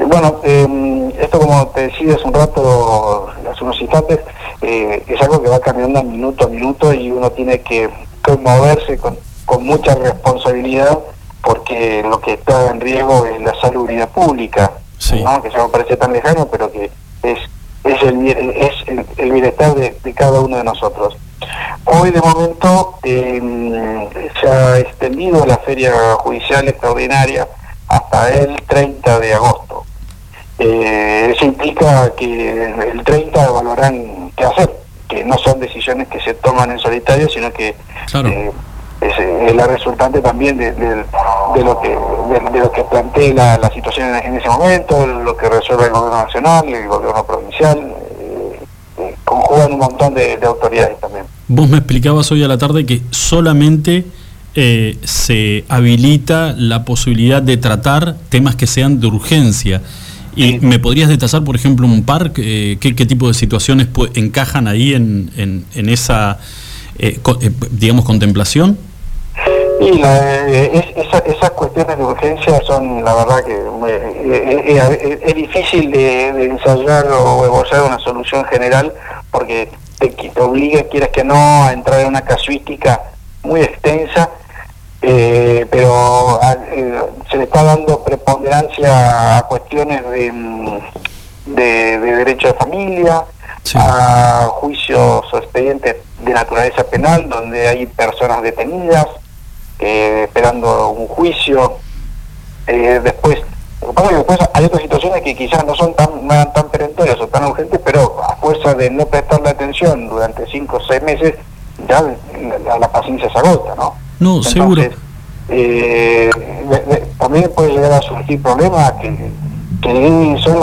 [SPEAKER 8] Y Bueno, eh, esto como te decía hace un rato, hace unos instantes, eh, es algo que va cambiando minuto a minuto y uno tiene que, que moverse con, con mucha responsabilidad porque lo que está en riesgo es la salubridad pública,
[SPEAKER 4] Sí.
[SPEAKER 8] ¿no? que ya no parece tan lejano, pero que es, es el, es el, bienestar de, cada uno de nosotros. Hoy de momento em, se ha extendido la feria judicial extraordinaria hasta el 30 de agosto. Eh, eso implica que el 30 evaluarán qué hacer, que no son decisiones que se toman en solitario, sino que eh, es, la resultante también de, lo que de, lo que plantea la, situación en, ese momento, lo que resuelve el gobierno nacional, el gobierno provincial, eh, eh, conjugan un montón de, autoridades también.
[SPEAKER 4] Vos me explicabas hoy a la tarde que solamente eh, se habilita la posibilidad de tratar temas que sean de urgencia. ¿Y me podrías detallar, por ejemplo, un par? ¿qué, ¿qué, tipo de situaciones encajan ahí en, en, en esa, digamos, contemplación?
[SPEAKER 8] Y eh, esas cuestiones de urgencia son, la verdad, que eh, eh, es, difícil de, ensayar o esbozar una solución general porque te, obliga, quieres que no, a entrar en una casuística muy extensa, pero se le está dando preponderancia a cuestiones de, de, derecho de familia, a juicios o expedientes de naturaleza penal donde hay personas detenidas eh, esperando un juicio. Eh, después, después hay otras situaciones que quizás no son tan, tan perentorias o tan urgentes, pero a fuerza de no prestarle atención durante cinco o seis meses, ya la, paciencia se agota, ¿no?
[SPEAKER 4] No, seguro.
[SPEAKER 8] Eh, también puede llegar a surgir problemas que, que son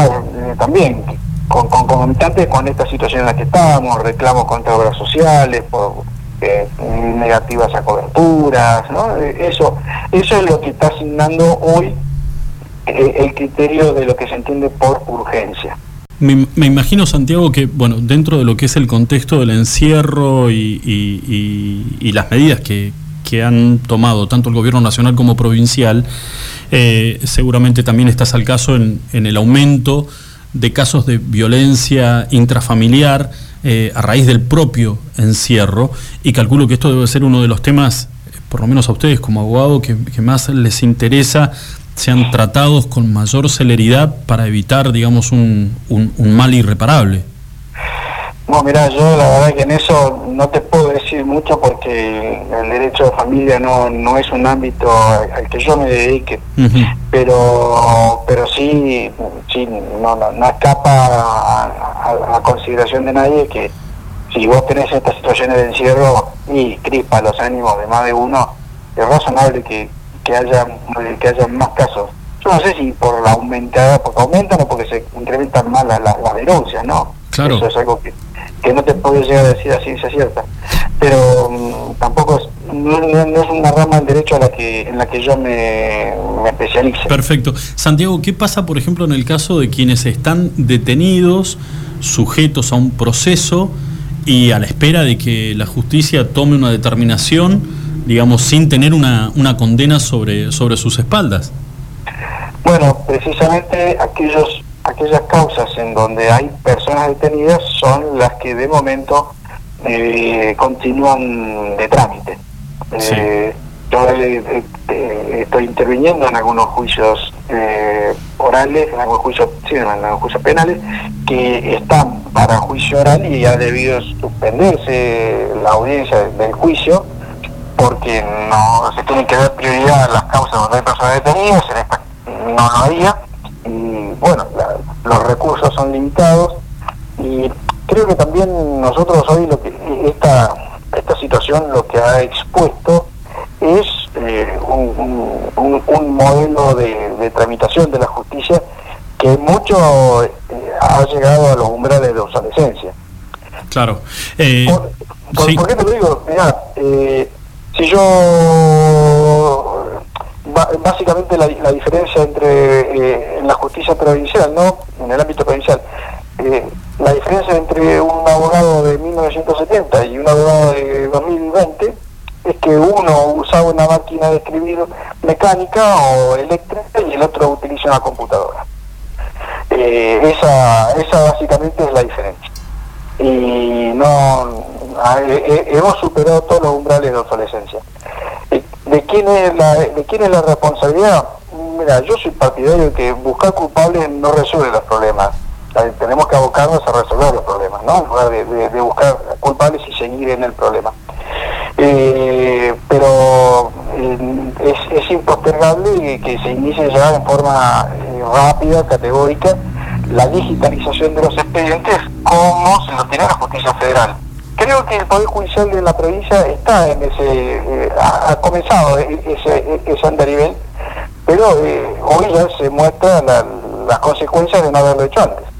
[SPEAKER 8] también con, con, concomitantes con esta situación en la que estamos, reclamos contra obras sociales, por, eh, negativas a coberturas, ¿no? Eso, eso es lo que está asignando hoy eh, el criterio de lo que se entiende por urgencia.
[SPEAKER 4] Me, imagino, Santiago, que bueno, dentro de lo que es el contexto del encierro y, las medidas que, han tomado tanto el gobierno nacional como provincial, eh, seguramente también estás al caso en el aumento de casos de violencia intrafamiliar eh, a raíz del propio encierro y calculo que esto debe ser uno de los temas, por lo menos a ustedes como abogado, que, más les interesa sean tratados con mayor celeridad para evitar, digamos, un, un mal irreparable.
[SPEAKER 8] No, mira, yo la verdad que en eso no te puedo decir mucho porque el derecho de familia no, no es un ámbito al que yo me dedique, pero pero sí, sí no, no, escapa a, la consideración de nadie que si vos tenés estas situaciones de encierro y crispa los ánimos de más de uno, es razonable que, que haya que haya más casos. Yo no sé si por la aumentada, porque aumentan o porque se incrementan más las, las, denuncias, ¿no?
[SPEAKER 4] Claro.
[SPEAKER 8] Eso es algo que que no te puedo llegar a decir a ciencia cierta. Pero mm, tampoco es, no, es una rama del derecho a la que, en la que yo me, me especialice.
[SPEAKER 4] Perfecto. Santiago, ¿qué pasa, por ejemplo, en el caso de quienes están detenidos, sujetos a un proceso y a la espera de que la justicia tome una determinación, digamos, sin tener una, una condena sobre, sobre sus espaldas?
[SPEAKER 8] Bueno, precisamente aquellos aquellas causas en donde hay personas detenidas son las que de momento eh, continúan de trámite. Eh, yo eh, estoy interviniendo en algunos juicios orales, en algunos juicios, sí, en algunos juicios penales, que están para juicio oral y ha debido suspenderse la audiencia del juicio porque no se tiene que dar prioridad a las causas donde hay personas detenidas, en esta no lo había y bueno, los recursos son limitados y creo que también nosotros hoy lo que esta, esta situación lo que ha expuesto es eh, un, modelo de, tramitación de la justicia que mucho eh, ha llegado a los umbrales de obsolescencia.
[SPEAKER 4] Claro.
[SPEAKER 8] Eh, ¿Por, qué te lo digo? Mira, si yo básicamente la, diferencia entre eh, en la justicia provincial, ¿no? En el ámbito provincial, eh, la diferencia entre un abogado de 1970 y un abogado de 2020 es que uno usaba una máquina de escribir mecánica o eléctrica y el otro utiliza una computadora. Eh, esa, esa básicamente es la diferencia. Y no hemos superado todos los umbrales de obsolescencia. ¿De quién es la, de quién es la responsabilidad? Mira, yo soy partidario que buscar culpables no resuelve los problemas. Tenemos que abocarnos a resolver los problemas, ¿no? En lugar de, buscar culpables y seguir en el problema. Eh, pero eh, es, impostergable que se inicie ya en forma eh, rápida, categórica, la digitalización de los expedientes como se lo tiene la justicia federal. Creo que el Poder Judicial de la provincia está en ese, ha, comenzado ese, ese andarivel, pero hoy ya se muestra las consecuencias de no haberlo hecho antes.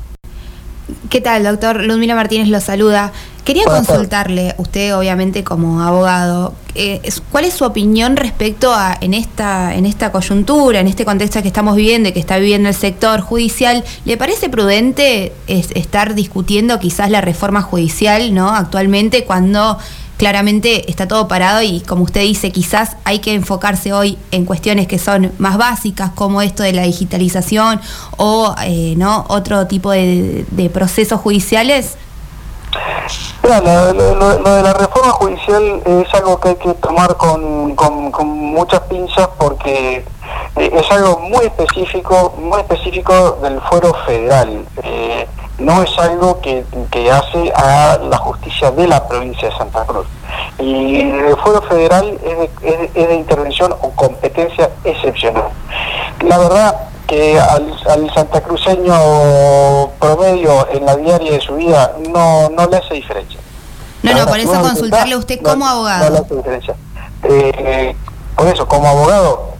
[SPEAKER 5] ¿Qué tal, doctor? Ludmila Martínez lo saluda. Quería consultarle, usted obviamente como abogado, eh, ¿cuál es su opinión respecto a en esta, en esta coyuntura, en este contexto que estamos viviendo y que está viviendo el sector judicial? ¿Le parece prudente estar discutiendo quizás la reforma judicial ¿no? actualmente cuando claramente está todo parado y como usted dice, quizás hay que enfocarse hoy en cuestiones que son más básicas como esto de la digitalización o eh, no otro tipo de, procesos judiciales?
[SPEAKER 8] Lo, de la reforma judicial es algo que hay que tomar con, con, muchas pinzas porque eh, es algo muy específico, muy específico del fuero federal. Eh, no es algo que, hace a la justicia de la provincia de Santa Cruz. Y el Fuero Federal es de, intervención o competencia excepcional. La verdad que al, santacruceño promedio en la diaria de su vida no, no le hace diferencia.
[SPEAKER 5] No, no, por eso consultarle a usted como abogado.
[SPEAKER 8] No le hace diferencia. Eh, por eso, como abogado,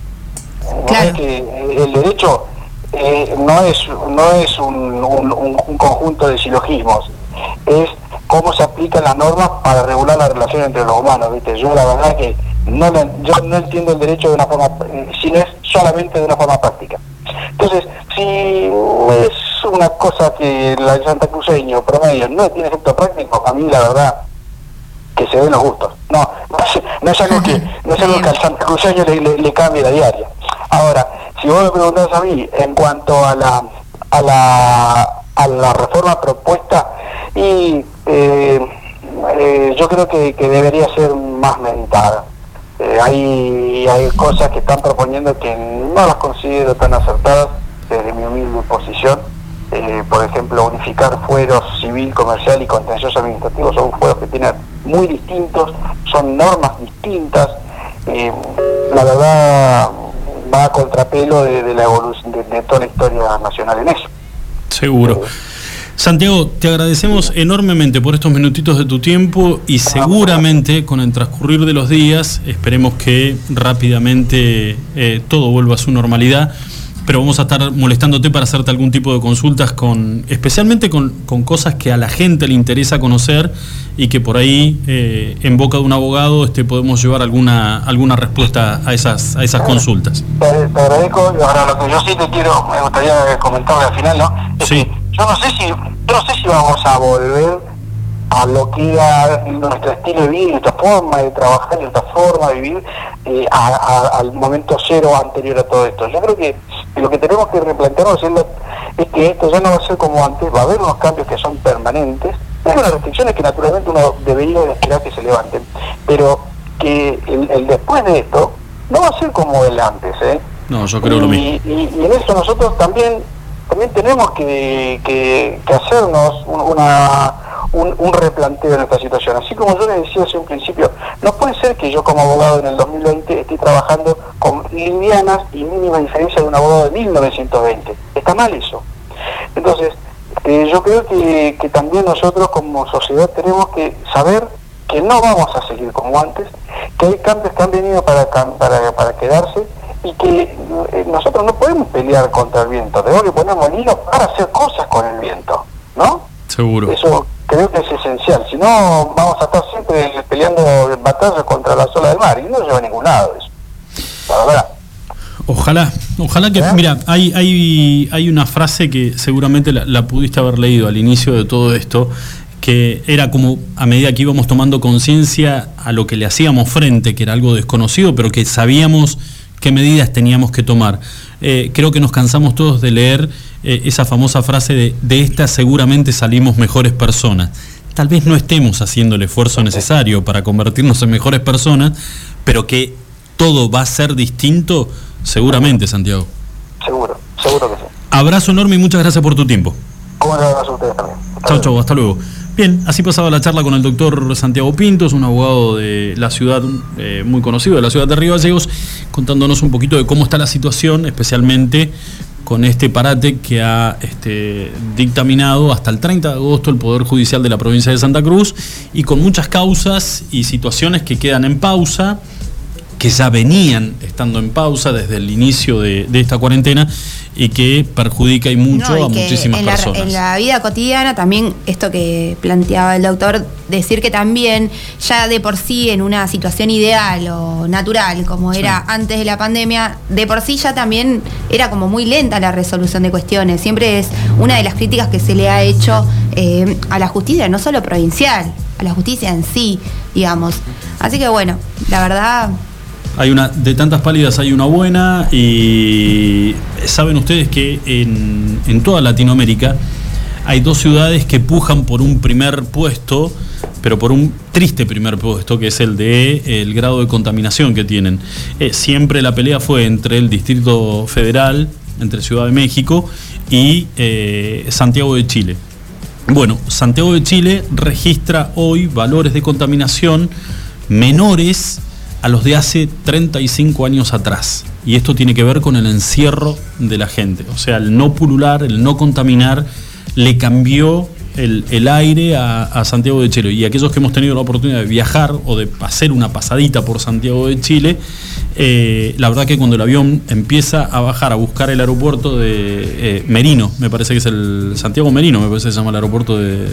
[SPEAKER 8] claro. que el derecho eh, no es, no es un, conjunto de silogismos, es cómo se aplican las normas para regular la relación entre los humanos, ¿viste? Yo la verdad que no, yo no entiendo el derecho de una forma, eh, si no es solamente de una forma práctica. Entonces, si es una cosa que la Santa Cruceño promedio no tiene efecto práctico, a mí la verdad que se den los gustos. No, no es, algo que, <laughs> no es algo que al Santa Cruceño le, le cambie la diaria. Ahora, si vos me preguntás a mí en cuanto a la, a la, a la reforma propuesta, y eh, eh, yo creo que, debería ser más meditada. Eh, hay, hay cosas que están proponiendo que no las considero tan acertadas desde mi humilde posición. por ejemplo, unificar fueros civil, comercial y contencioso administrativo son fueros que tienen muy distintos, son normas distintas. la verdad, va a contrapelo de, la evolución de, toda la historia nacional en eso.
[SPEAKER 4] Seguro. Santiago, te agradecemos enormemente por estos minutitos de tu tiempo y seguramente con el transcurrir de los días esperemos que rápidamente eh, todo vuelva a su normalidad pero vamos a estar molestándote para hacerte algún tipo de consultas con, especialmente con, cosas que a la gente le interesa conocer y que por ahí eh, en boca de un abogado este, podemos llevar alguna alguna respuesta a esas a esas consultas.
[SPEAKER 8] Te, agradezco. Ahora lo que yo sí te quiero, me gustaría comentar al final, ¿no? sí. yo no sé si, yo no sé si vamos a volver a lo que era nuestro estilo de vida, nuestra forma de trabajar, nuestra forma de vivir eh, al momento cero anterior a todo esto. Yo creo que lo que tenemos que replantearnos es, que esto ya no va a ser como antes, va a haber unos cambios que son permanentes, hay unas restricciones que naturalmente uno debería esperar que se levanten, pero que el, después de esto no va a ser como el antes. ¿eh?
[SPEAKER 4] No, yo creo lo mismo.
[SPEAKER 8] Y, en eso nosotros también también tenemos que, que hacernos una un, replanteo de nuestra situación. Así como yo le decía hace un principio, no puede ser que yo como abogado en el 2020 esté trabajando con livianas y mínimas diferencias de un abogado de 1920. Está mal eso. Entonces, eh, yo creo que, también nosotros como sociedad tenemos que saber que no vamos a seguir como antes, que hay cambios que han venido para, para, para quedarse y que eh, nosotros no podemos pelear contra el viento, tenemos que poner molinos para hacer cosas con el viento, ¿no?
[SPEAKER 4] Seguro.
[SPEAKER 8] Eso creo que es esencial. Si no, vamos a estar siempre peleando batallas contra la sola del mar y no lleva a ningún lado eso. La verdad.
[SPEAKER 4] Ojalá, ojalá que, ¿Eh? mira, hay, hay, hay una frase que seguramente la, pudiste haber leído al inicio de todo esto, que era como a medida que íbamos tomando conciencia a lo que le hacíamos frente, que era algo desconocido, pero que sabíamos qué medidas teníamos que tomar. Eh, creo que nos cansamos todos de leer eh, esa famosa frase de de esta seguramente salimos mejores personas. Tal vez no estemos haciendo el esfuerzo necesario para convertirnos en mejores personas, pero que todo va a ser distinto, seguramente, Santiago.
[SPEAKER 8] Seguro, seguro que sí.
[SPEAKER 4] Abrazo enorme y muchas gracias por tu tiempo.
[SPEAKER 7] ¿Cómo les va a ustedes también?
[SPEAKER 4] Chao, chao, hasta luego. Bien, así pasaba la charla con el doctor Santiago Pintos, un abogado de la ciudad, eh, muy conocido de la ciudad de Río Gallegos, contándonos un poquito de cómo está la situación, especialmente con este parate que ha este, dictaminado hasta el 30 de agosto el Poder Judicial de la provincia de Santa Cruz y con muchas causas y situaciones que quedan en pausa que ya venían estando en pausa desde el inicio de, esta cuarentena y que perjudica y mucho a muchísimas personas.
[SPEAKER 5] en la vida cotidiana también esto que planteaba el doctor, decir que también ya de por sí en una situación ideal o natural como era antes de la pandemia, de por sí ya también era como muy lenta la resolución de cuestiones. Siempre es una de las críticas que se le ha hecho eh, a la justicia, no solo provincial, a la justicia en sí, digamos. Así que bueno, la verdad
[SPEAKER 4] hay una, de tantas pálidas hay una buena y saben ustedes que en, toda Latinoamérica hay dos ciudades que pujan por un primer puesto, pero por un triste primer puesto, que es el de el grado de contaminación que tienen. Eh, siempre la pelea fue entre el Distrito Federal, entre Ciudad de México y eh, Santiago de Chile. Bueno, Santiago de Chile registra hoy valores de contaminación menores a los de hace 35 años atrás. Y esto tiene que ver con el encierro de la gente. O sea, el no pulular, el no contaminar, le cambió el, aire a, Santiago de Chile. Y aquellos que hemos tenido la oportunidad de viajar o de hacer una pasadita por Santiago de Chile, eh, la verdad que cuando el avión empieza a bajar a buscar el aeropuerto de eh, Merino, me parece que es el Santiago Merino, me parece que se llama el aeropuerto de,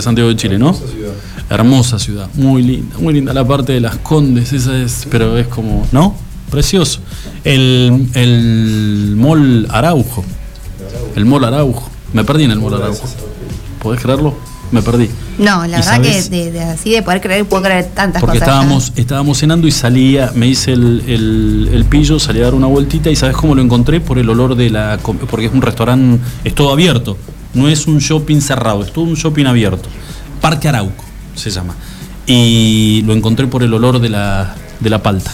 [SPEAKER 4] Santiago de Chile, ¿no? Hermosa ciudad. Hermosa ciudad, muy linda, muy linda la parte de las Condes, esa es, pero es como, ¿no? Precioso. El, el Mall Araujo. El Mall Araujo. Me perdí en el Mall Araujo. ¿Podés creerlo? Me perdí.
[SPEAKER 5] No, la verdad que de, así de poder creer, puedo creer tantas
[SPEAKER 4] porque
[SPEAKER 5] cosas.
[SPEAKER 4] Porque estábamos, estábamos cenando y salía, me hice el, pillo, salí a dar una vueltita y ¿sabes cómo lo encontré? Por el olor de la. Porque es un restaurante, es todo abierto. No es un shopping cerrado, es todo un shopping abierto. Parque Arauco se llama. Y lo encontré por el olor de la, de la palta.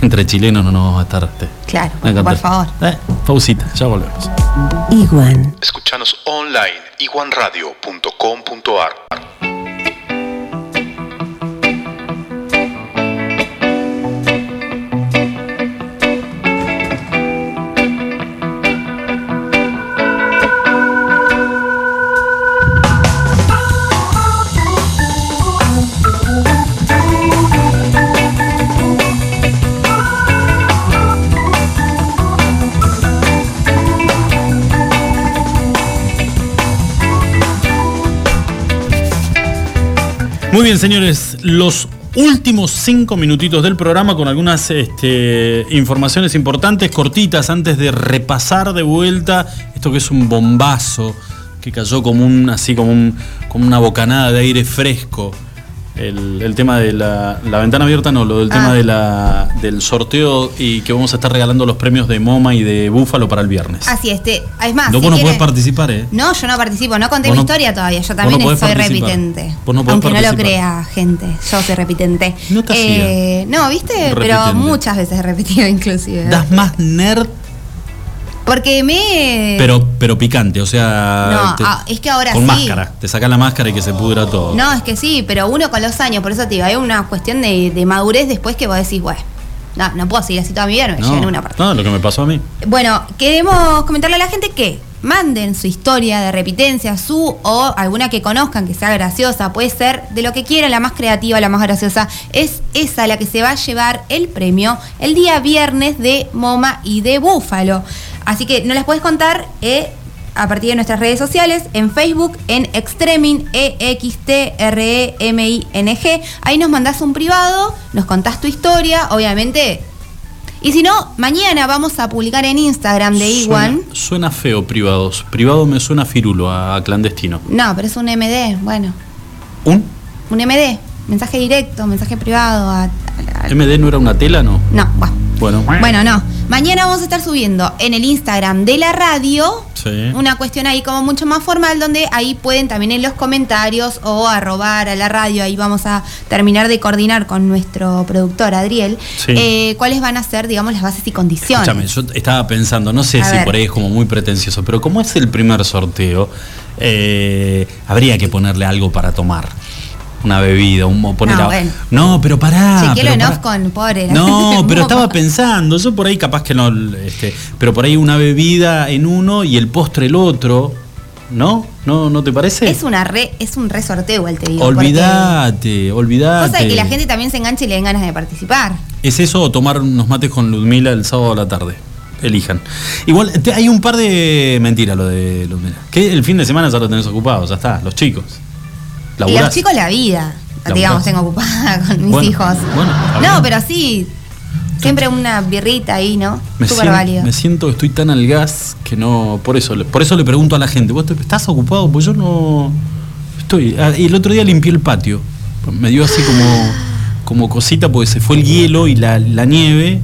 [SPEAKER 4] <laughs> Entre chilenos no nos vamos a estar.
[SPEAKER 5] Claro, por favor.
[SPEAKER 4] Eh, pausita, ya volvemos.
[SPEAKER 1] Iguan. Escuchanos online iguanradio.com.ar
[SPEAKER 4] Muy bien, señores, los últimos cinco minutitos del programa con algunas este, informaciones importantes, cortitas, antes de repasar de vuelta esto que es un bombazo que cayó como un, así como, un, como una bocanada de aire fresco el, tema de la, ventana abierta, no, lo del tema ah. de la, del sorteo y que vamos a estar regalando los premios de MoMA y de Búfalo para el viernes.
[SPEAKER 5] Así este, es más.
[SPEAKER 4] No, vos no podés participar, ¿eh?
[SPEAKER 5] No, yo no participo, no conté mi historia todavía, yo también soy repitente. Aunque no lo crea, gente, yo soy repitente.
[SPEAKER 4] No te
[SPEAKER 5] eh, No, ¿viste? Pero muchas veces he repetido <laughs> inclusive.
[SPEAKER 4] Das más nerd
[SPEAKER 5] porque me.
[SPEAKER 4] Pero, pero picante, o sea.
[SPEAKER 5] No, ah, es que ahora
[SPEAKER 4] con máscara. Te saca la máscara y que se pudra todo.
[SPEAKER 5] No, es que sí, pero uno con los años, por eso te digo, hay una cuestión de, madurez después que vos decís, bueno. No, no puedo seguir así toda mi vida, no me no, en una parte.
[SPEAKER 4] No, lo que me pasó a mí.
[SPEAKER 5] Bueno, queremos comentarle a la gente que manden su historia de repitencia, su o alguna que conozcan que sea graciosa, puede ser de lo que quieran, la más creativa, la más graciosa, es esa la que se va a llevar el premio el día viernes de MoMA y de Búfalo. Así que no las puedes contar eh, a partir de nuestras redes sociales, en Facebook, en Extremin, E-X-T-R-E-M-I-N-G. Ahí nos mandás un privado, nos contás tu historia, obviamente. Y si no, mañana vamos a publicar en Instagram de Iguan.
[SPEAKER 4] Suena, feo privados. Privado me suena firulo, a, clandestino.
[SPEAKER 5] No, pero es un MD, bueno.
[SPEAKER 4] ¿Un?
[SPEAKER 5] Un MD, mensaje directo, mensaje privado.
[SPEAKER 4] ¿MD no era una tela, no?
[SPEAKER 5] No, bueno
[SPEAKER 4] Bueno.
[SPEAKER 5] Bueno, no. Mañana vamos a estar subiendo en el Instagram de la radio
[SPEAKER 4] Sí.
[SPEAKER 5] una cuestión ahí como mucho más formal donde ahí pueden también en los comentarios o arrobar a la radio, ahí vamos a terminar de coordinar con nuestro productor Adriel,
[SPEAKER 4] Sí.
[SPEAKER 5] eh, cuáles van a ser, digamos, las bases y condiciones.
[SPEAKER 4] Escúchame, yo estaba pensando, no sé
[SPEAKER 5] A
[SPEAKER 4] si
[SPEAKER 5] ver.
[SPEAKER 4] por ahí es como muy pretencioso, pero como es el primer sorteo, eh, habría que ponerle algo para tomar. Una bebida, un poner
[SPEAKER 5] No, bueno.
[SPEAKER 4] no, pero pará.
[SPEAKER 5] Chequelo
[SPEAKER 4] pero
[SPEAKER 5] en
[SPEAKER 4] pará.
[SPEAKER 5] off con pobre. la
[SPEAKER 4] No, pero estaba pensando, yo por ahí capaz que no, este, pero por ahí una bebida en uno y el postre el otro, ¿no? ¿No, no te parece?
[SPEAKER 5] Es una re, es un re sorteo igual te digo.
[SPEAKER 4] olvídate, olvídate.
[SPEAKER 5] Cosa de que la gente también se enganche y le den ganas de participar.
[SPEAKER 4] ¿Es eso o tomar unos mates con Ludmila el sábado a la tarde? Elijan. Igual, te- hay un par de mentiras lo de Ludmila. Que el fin de semana ya lo tenés ocupado, ya está, los chicos.
[SPEAKER 5] Y los chicos la vida.
[SPEAKER 4] Laburás.
[SPEAKER 5] Digamos, tengo ocupada con mis
[SPEAKER 4] Bueno,
[SPEAKER 5] hijos.
[SPEAKER 4] bueno,
[SPEAKER 5] no, pero sí. Siempre una birrita ahí, ¿no?
[SPEAKER 4] Me,
[SPEAKER 5] Súper
[SPEAKER 4] sien-
[SPEAKER 5] válido.
[SPEAKER 4] me siento que estoy tan al gas que no. Por eso, por eso le pregunto a la gente, ¿vos te- estás ocupado? Pues yo no. Estoy. ah, y el otro día limpié el patio. Me dio así como. como cosita porque se fue el hielo y la, la nieve.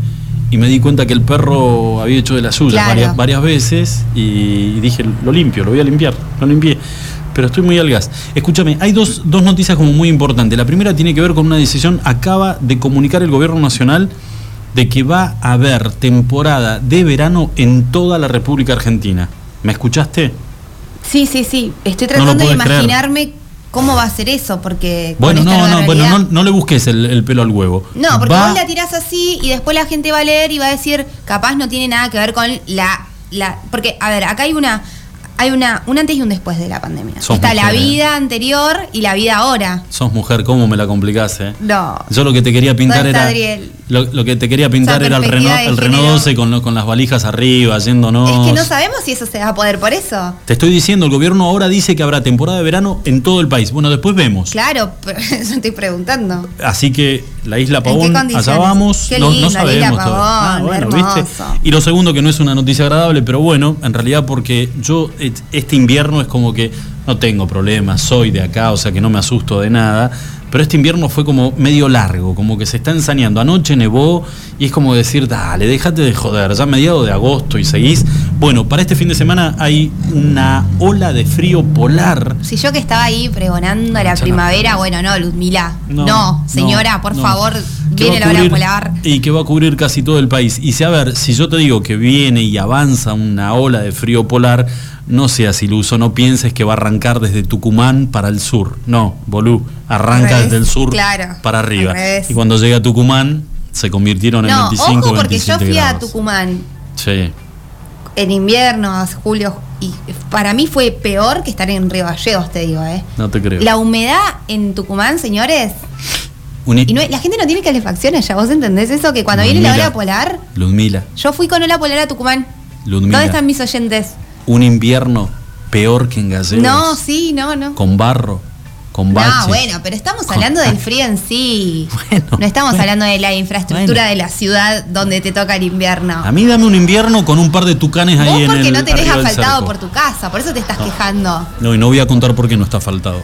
[SPEAKER 4] Y me di cuenta que el perro había hecho de suyas
[SPEAKER 5] Claro.
[SPEAKER 4] varias, varias veces. Y dije, lo limpio, lo voy a limpiar. Lo limpié. Pero estoy muy al gas. Escúchame, hay dos, dos noticias como muy importantes. La primera tiene que ver con una decisión. Acaba de comunicar el gobierno nacional de que va a haber temporada de verano en toda la República Argentina. ¿Me escuchaste?
[SPEAKER 5] Sí, sí, sí. Estoy
[SPEAKER 4] No
[SPEAKER 5] tratando de
[SPEAKER 4] creer.
[SPEAKER 5] imaginarme cómo va a ser eso, porque.
[SPEAKER 4] Bueno, no, no, bueno, no, no le busques el, el pelo al huevo.
[SPEAKER 5] No, porque
[SPEAKER 4] Va-
[SPEAKER 5] vos la tirás así y después la gente va a leer y va a decir, capaz no tiene nada que ver con la. la porque, a ver, acá hay una. Hay una, un antes y un después de la pandemia.
[SPEAKER 4] Sos
[SPEAKER 5] Está la
[SPEAKER 4] eh.
[SPEAKER 5] vida anterior y la vida ahora.
[SPEAKER 4] Sos mujer, ¿cómo me la complicás, eh?
[SPEAKER 5] No.
[SPEAKER 4] Yo lo que te quería pintar
[SPEAKER 5] ¿Dónde está
[SPEAKER 4] era.
[SPEAKER 5] Adriel?
[SPEAKER 4] Lo, lo que te quería pintar era el Renault, el Renault
[SPEAKER 5] género.
[SPEAKER 4] 12 con, con las valijas arriba, yéndonos.
[SPEAKER 5] Es que no sabemos si eso se va a poder por eso.
[SPEAKER 4] Te estoy diciendo, el gobierno ahora dice que habrá temporada de verano en todo el país. Bueno, después vemos.
[SPEAKER 5] Claro, pero <laughs> eso estoy preguntando.
[SPEAKER 4] Así que la isla
[SPEAKER 5] ¿En qué
[SPEAKER 4] Pavón, allá vamos.
[SPEAKER 5] Qué
[SPEAKER 4] no, no
[SPEAKER 5] isla
[SPEAKER 4] sabemos
[SPEAKER 5] hermoso.
[SPEAKER 4] Y lo segundo, que no es una noticia agradable, pero bueno, en realidad porque yo este invierno es como que no tengo problemas, soy de acá, o sea que no me asusto de nada. Pero este invierno fue como medio largo, como que se está ensañando. Anoche nevó y es como decir, dale, déjate de joder, ya mediado de agosto y seguís. Bueno, para este fin de semana hay una ola de frío polar.
[SPEAKER 5] Si yo que estaba ahí pregonando la
[SPEAKER 4] no.
[SPEAKER 5] primavera, bueno, no, Luzmila. No,
[SPEAKER 4] No,
[SPEAKER 5] señora,
[SPEAKER 4] no,
[SPEAKER 5] por favor, viene la
[SPEAKER 4] a
[SPEAKER 5] hora
[SPEAKER 4] cubrir-
[SPEAKER 5] polar.
[SPEAKER 4] Y que va a cubrir casi todo el país. Y si a ver, si yo te digo que viene y avanza una ola de frío polar, no seas iluso, no pienses que va a arrancar desde Tucumán para el sur. No, bolú, arranca desde el sur
[SPEAKER 5] claro,
[SPEAKER 4] para arriba. Y cuando llega a Tucumán, se convirtieron en
[SPEAKER 5] No,
[SPEAKER 4] 25
[SPEAKER 5] ojo porque yo
[SPEAKER 4] 27
[SPEAKER 5] fui a. Tucumán
[SPEAKER 4] Sí.
[SPEAKER 5] en invierno, julio, y para mí fue peor que estar en Río Gallegos, te digo, ¿eh?
[SPEAKER 4] No te creo.
[SPEAKER 5] La humedad en Tucumán, señores,
[SPEAKER 4] Uni-
[SPEAKER 5] y no, la gente no tiene calefacciones ya, ¿vos entendés eso? Que cuando viene la
[SPEAKER 4] Ludmila.
[SPEAKER 5] hora polar,
[SPEAKER 4] Ludmila,
[SPEAKER 5] yo fui con ola polar a Tucumán.
[SPEAKER 4] Ludmila.
[SPEAKER 5] ¿Dónde están mis oyentes?
[SPEAKER 4] Un invierno peor que en Gallegos.
[SPEAKER 5] No, sí, no, no.
[SPEAKER 4] Con barro, con baches.
[SPEAKER 5] No, bueno, pero estamos
[SPEAKER 4] Con-
[SPEAKER 5] hablando del frío en sí. <laughs>
[SPEAKER 4] Bueno,
[SPEAKER 5] no estamos
[SPEAKER 4] bueno.
[SPEAKER 5] hablando de la infraestructura
[SPEAKER 4] Bueno.
[SPEAKER 5] de la ciudad donde te toca el invierno.
[SPEAKER 4] A mí dame un invierno con un par de tucanes ahí en
[SPEAKER 5] porque
[SPEAKER 4] el
[SPEAKER 5] no tenés asfaltado por tu casa, por eso te estás quejando.
[SPEAKER 4] No, y no voy a contar por qué no está faltado.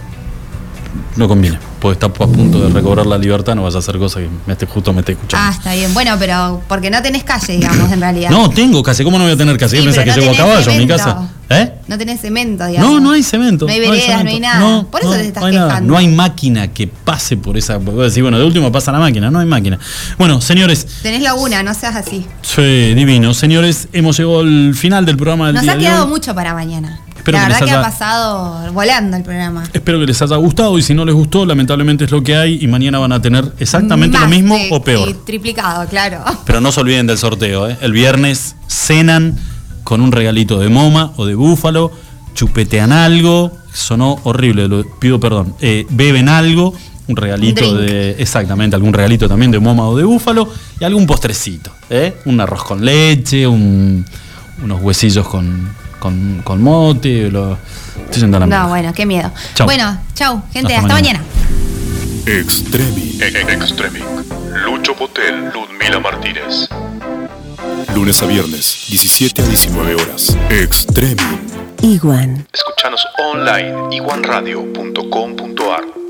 [SPEAKER 4] No conviene, porque está a punto de recobrar la libertad, no vas a hacer cosas que me esté, justo me esté escuchando.
[SPEAKER 5] Ah, está bien. Bueno, pero porque no tenés calle, digamos, en realidad.
[SPEAKER 4] no, tengo casi, ¿cómo no voy a tener?
[SPEAKER 5] Sí,
[SPEAKER 4] ¿Qué pensás
[SPEAKER 5] pero
[SPEAKER 4] que
[SPEAKER 5] no
[SPEAKER 4] llevo a caballo en mi casa? ¿Eh?
[SPEAKER 5] No tenés cemento, digamos.
[SPEAKER 4] No, no hay cemento.
[SPEAKER 5] No hay veredas, no hay nada.
[SPEAKER 4] No,
[SPEAKER 5] por eso
[SPEAKER 4] no,
[SPEAKER 5] te estás
[SPEAKER 4] no hay
[SPEAKER 5] quejando.
[SPEAKER 4] No hay máquina que pase por esa. Vos decís, bueno, de último pasa la máquina, no hay máquina. Bueno, señores,
[SPEAKER 5] Tenés laguna, no seas así.
[SPEAKER 4] sí, divino. Señores, hemos llegado al final del programa del
[SPEAKER 5] Nos
[SPEAKER 4] día
[SPEAKER 5] ha
[SPEAKER 4] de
[SPEAKER 5] quedado
[SPEAKER 4] hoy.
[SPEAKER 5] mucho para mañana.
[SPEAKER 4] Espero
[SPEAKER 5] la
[SPEAKER 4] que
[SPEAKER 5] verdad que ha pasado volando el programa.
[SPEAKER 4] Espero que les haya gustado y si no les gustó, lamentablemente es lo que hay y mañana van a tener exactamente lo mismo
[SPEAKER 5] de-
[SPEAKER 4] o peor.
[SPEAKER 5] sí, triplicado, claro.
[SPEAKER 4] Pero no se olviden del sorteo. ¿eh? El viernes cenan con un regalito de moma o de búfalo, chupetean algo, sonó horrible, lo pido perdón, eh, beben algo, un regalito
[SPEAKER 5] drink.
[SPEAKER 4] de, exactamente, algún regalito también de moma o de búfalo y algún postrecito, ¿eh? un arroz con leche, un- unos huesillos con, con, con mote, lo, estoy yendo a la
[SPEAKER 5] No,
[SPEAKER 4] mierda.
[SPEAKER 5] bueno, qué miedo.
[SPEAKER 4] Chau.
[SPEAKER 5] Bueno, chau, gente,
[SPEAKER 4] Hasta
[SPEAKER 5] hasta,
[SPEAKER 4] mañana.
[SPEAKER 5] mañana.
[SPEAKER 2] Extremi.
[SPEAKER 1] Extremic. Lucho Potel, Ludmila Martínez.
[SPEAKER 2] Lunes a viernes, 17 a 19 horas. Extremi.
[SPEAKER 3] Iguan.
[SPEAKER 1] Escuchanos online iguanradio.com.ar